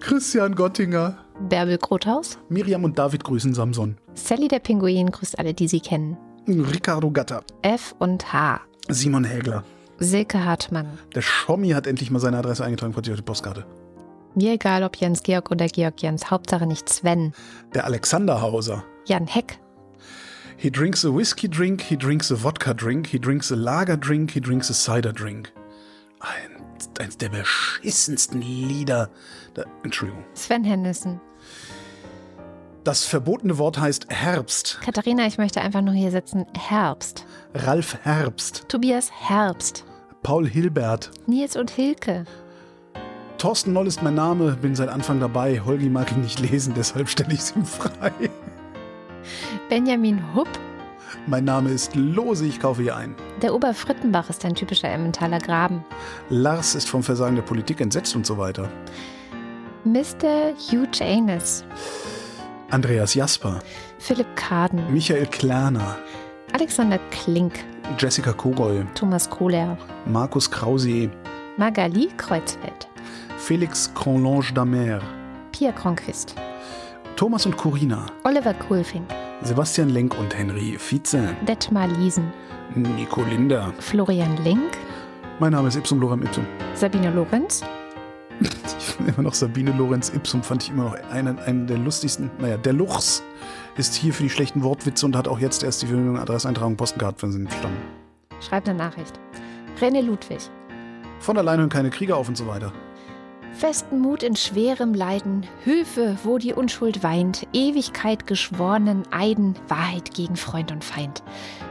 Christian Gottinger, Bärbel Grothaus, Miriam und David grüßen Samson, Sally der Pinguin grüßt alle, die sie kennen. Ricardo Gatter, F und H, Simon Hägler. Silke Hartmann. Der Schommi hat endlich mal seine Adresse eingetragen, für die Postkarte. Mir egal, ob Jens Georg oder Georg Jens, Hauptsache nicht Sven. Der Alexander Hauser. Jan Heck, He drinks a whiskey drink, he drinks a vodka drink, he drinks a lager drink, he drinks a cider drink. Ein, eins der beschissensten Lieder. Da, Entschuldigung. Sven Hennissen. Das verbotene Wort heißt Herbst. Katharina, ich möchte einfach nur hier sitzen. Herbst. Ralf Herbst. Tobias Herbst. Paul Hilbert. Nils und Hilke. Thorsten Noll ist mein Name, bin seit Anfang dabei. Holgi mag ihn nicht lesen, deshalb stelle ich es ihm frei. Benjamin Hupp. Mein Name ist Lose, ich kaufe hier ein. Der Oberfrittenbach ist ein typischer Emmentaler Graben. Lars ist vom Versagen der Politik entsetzt und so weiter. Mr. Hugh Janus. Andreas Jasper. Philipp Kaden. Michael Klerner. Alexander Klink. Jessica Kogoy. Thomas Kohler. Markus Krause. Magali Kreuzfeld. Felix Cronlange d'Amer. Pia Kronquist. Thomas und Corina. Oliver Kohlfink. Sebastian Lenk und Henry Vize. Detmar Liesen. Nico Linder. Florian Link. Mein Name ist Ipsum Lorem Ipsum. Sabine Lorenz. Ich finde immer noch Sabine Lorenz Ipsum, fand ich immer noch einen, einen der lustigsten. Naja, der Luchs ist hier für die schlechten Wortwitze und hat auch jetzt erst die Verbindung Adresseintragung Postenkarte entstanden. Schreibt eine Nachricht. René Ludwig. Von allein hören keine Krieger auf und so weiter. Festen Mut in schwerem Leiden, Höfe, wo die Unschuld weint, Ewigkeit geschworenen Eiden, Wahrheit gegen Freund und Feind.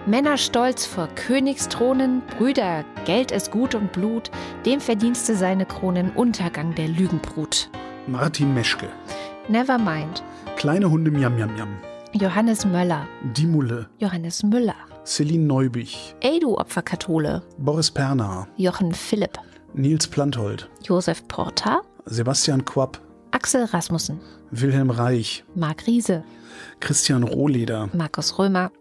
Männer stolz vor Königsthronen, Brüder, Geld ist Gut und Blut, dem Verdienste seine Kronen, Untergang der Lügenbrut. Martin Meschke. Nevermind, Kleine Hunde Miam Miam Miam. Johannes Möller. Die Mulle. Johannes Müller. Celine Neubich. Ey, du Opferkathole. Boris Perner. Jochen Philipp. Nils Planthold. Josef Porta. Sebastian Quapp. Axel Rasmussen. Wilhelm Reich. Marc Riese. Christian Rohleder. Markus Römer.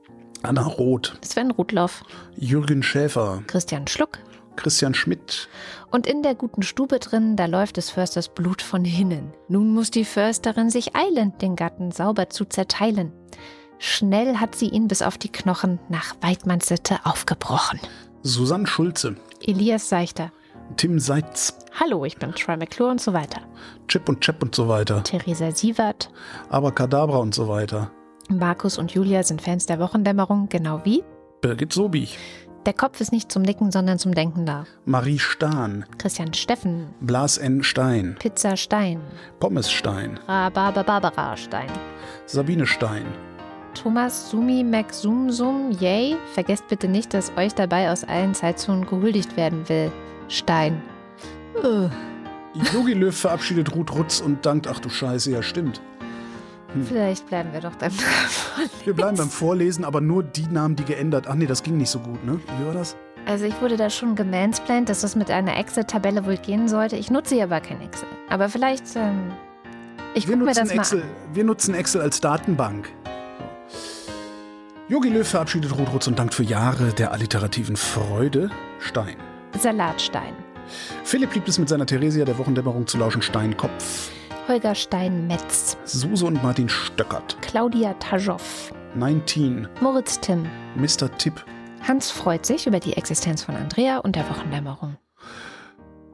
Anna Roth. Sven Rudloff. Jürgen Schäfer. Christian Schluck. Christian Schmidt. Und in der guten Stube drin, da läuft des Försters Blut von hinnen. Nun muss die Försterin sich eilen, den Gatten sauber zu zerteilen. Schnell hat sie ihn bis auf die Knochen nach Weidmanns Sitte aufgebrochen. Susanne Schulze. Elias Seichter. Tim Seitz. Hallo, ich bin Troy McClure und so weiter. Chip und Chap und so weiter. Theresa Sievert. Abracadabra und so weiter. Markus und Julia sind Fans der Wochendämmerung, genau wie. Birgit Sobich. Der Kopf ist nicht zum Nicken, sondern zum Denken da. Marie Stahn. Christian Steffen. Blas N. Stein. Pizza Stein. Pommes Stein. Rhabarber Barbara Stein. Sabine Stein. Thomas Sumi Mac Sum Sum Yay. Vergesst bitte nicht, dass euch dabei aus allen Zeitzonen gehuldigt werden will. Stein. Ugh. Yogi Löw verabschiedet Ruth Rutz und dankt, ach du Scheiße, ja stimmt. Vielleicht bleiben wir doch beim Wir bleiben beim Vorlesen, aber nur die Namen, die geändert. Ach nee, das ging nicht so gut, ne? Wie war das? Also ich wurde da schon gemansplained, dass das mit einer Excel-Tabelle wohl gehen sollte. Ich nutze ja aber kein Excel. Aber vielleicht, ähm, ich Wir gucke mir nutzen, das mal Excel, an. wir nutzen Excel als Datenbank. Yogi Löw verabschiedet Ruth Rutz und dankt für Jahre der alliterativen Freude. Stein. Salatstein. Philipp liebt es mit seiner Theresia der Wochendämmerung zu lauschen. Steinkopf. Holger Stein-Metz. Suse und Martin Stöckert. Claudia Tajow. 19. Moritz Timm. Mr. Tipp. Hans freut sich über die Existenz von Andrea und der Wochendämmerung.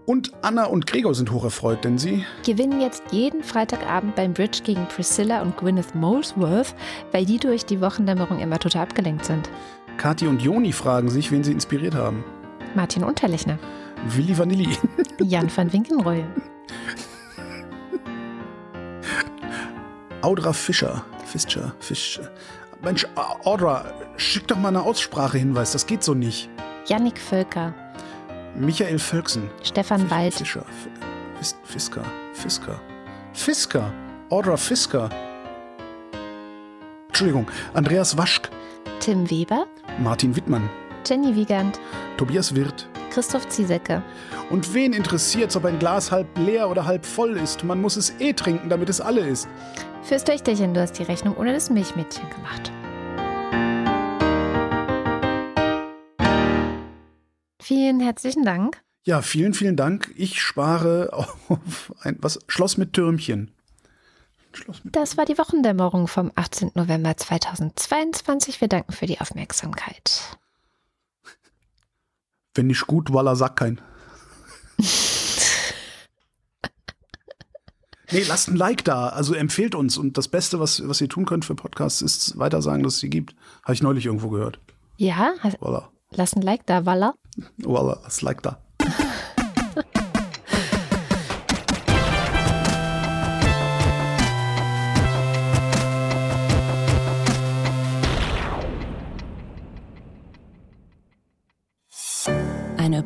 Und Anna und Gregor sind hocherfreut, denn sie Gewinnen jetzt jeden Freitagabend beim Bridge gegen Priscilla und Gwyneth Molesworth, weil die durch die Wochendämmerung immer total abgelenkt sind. Kathi und Joni fragen sich, wen sie inspiriert haben. Martin Unterlechner. Willi Vanilli. Jan van Winkenreue. Audra Fischer. Fischer, Fischer. Mensch, Audra, schick doch mal eine Aussprachehinweis, das geht so nicht. Jannik Völker. Michael Völksen. Stefan Wald. Fischer. Fis Fisker. Fisker. Fisker. Audra Fisker. Entschuldigung, Andreas Waschk. Tim Weber. Martin Wittmann. Jenny Wiegand. Tobias Wirth. Christoph Ziesecke. Und wen interessiert's, ob ein Glas halb leer oder halb voll ist? Man muss es eh trinken, damit es alle ist. Fürs Töchterchen, du hast die Rechnung ohne das Milchmädchen gemacht. Vielen herzlichen Dank. Ja, vielen, vielen Dank. Ich spare auf ein was Schloss mit Türmchen. Schloss mit Das war die Wochendämmerung vom 18. November 2022. Wir danken für die Aufmerksamkeit. Wenn nicht gut, Walla sag kein. Nee, lasst ein Like da. Also empfehlt uns. Und das Beste, was, was ihr tun könnt für Podcasts, ist weiter sagen, dass es sie gibt. Habe ich neulich irgendwo gehört. Ja, hast- Voila. lass ein Like da, Walla. Voila, das Like da.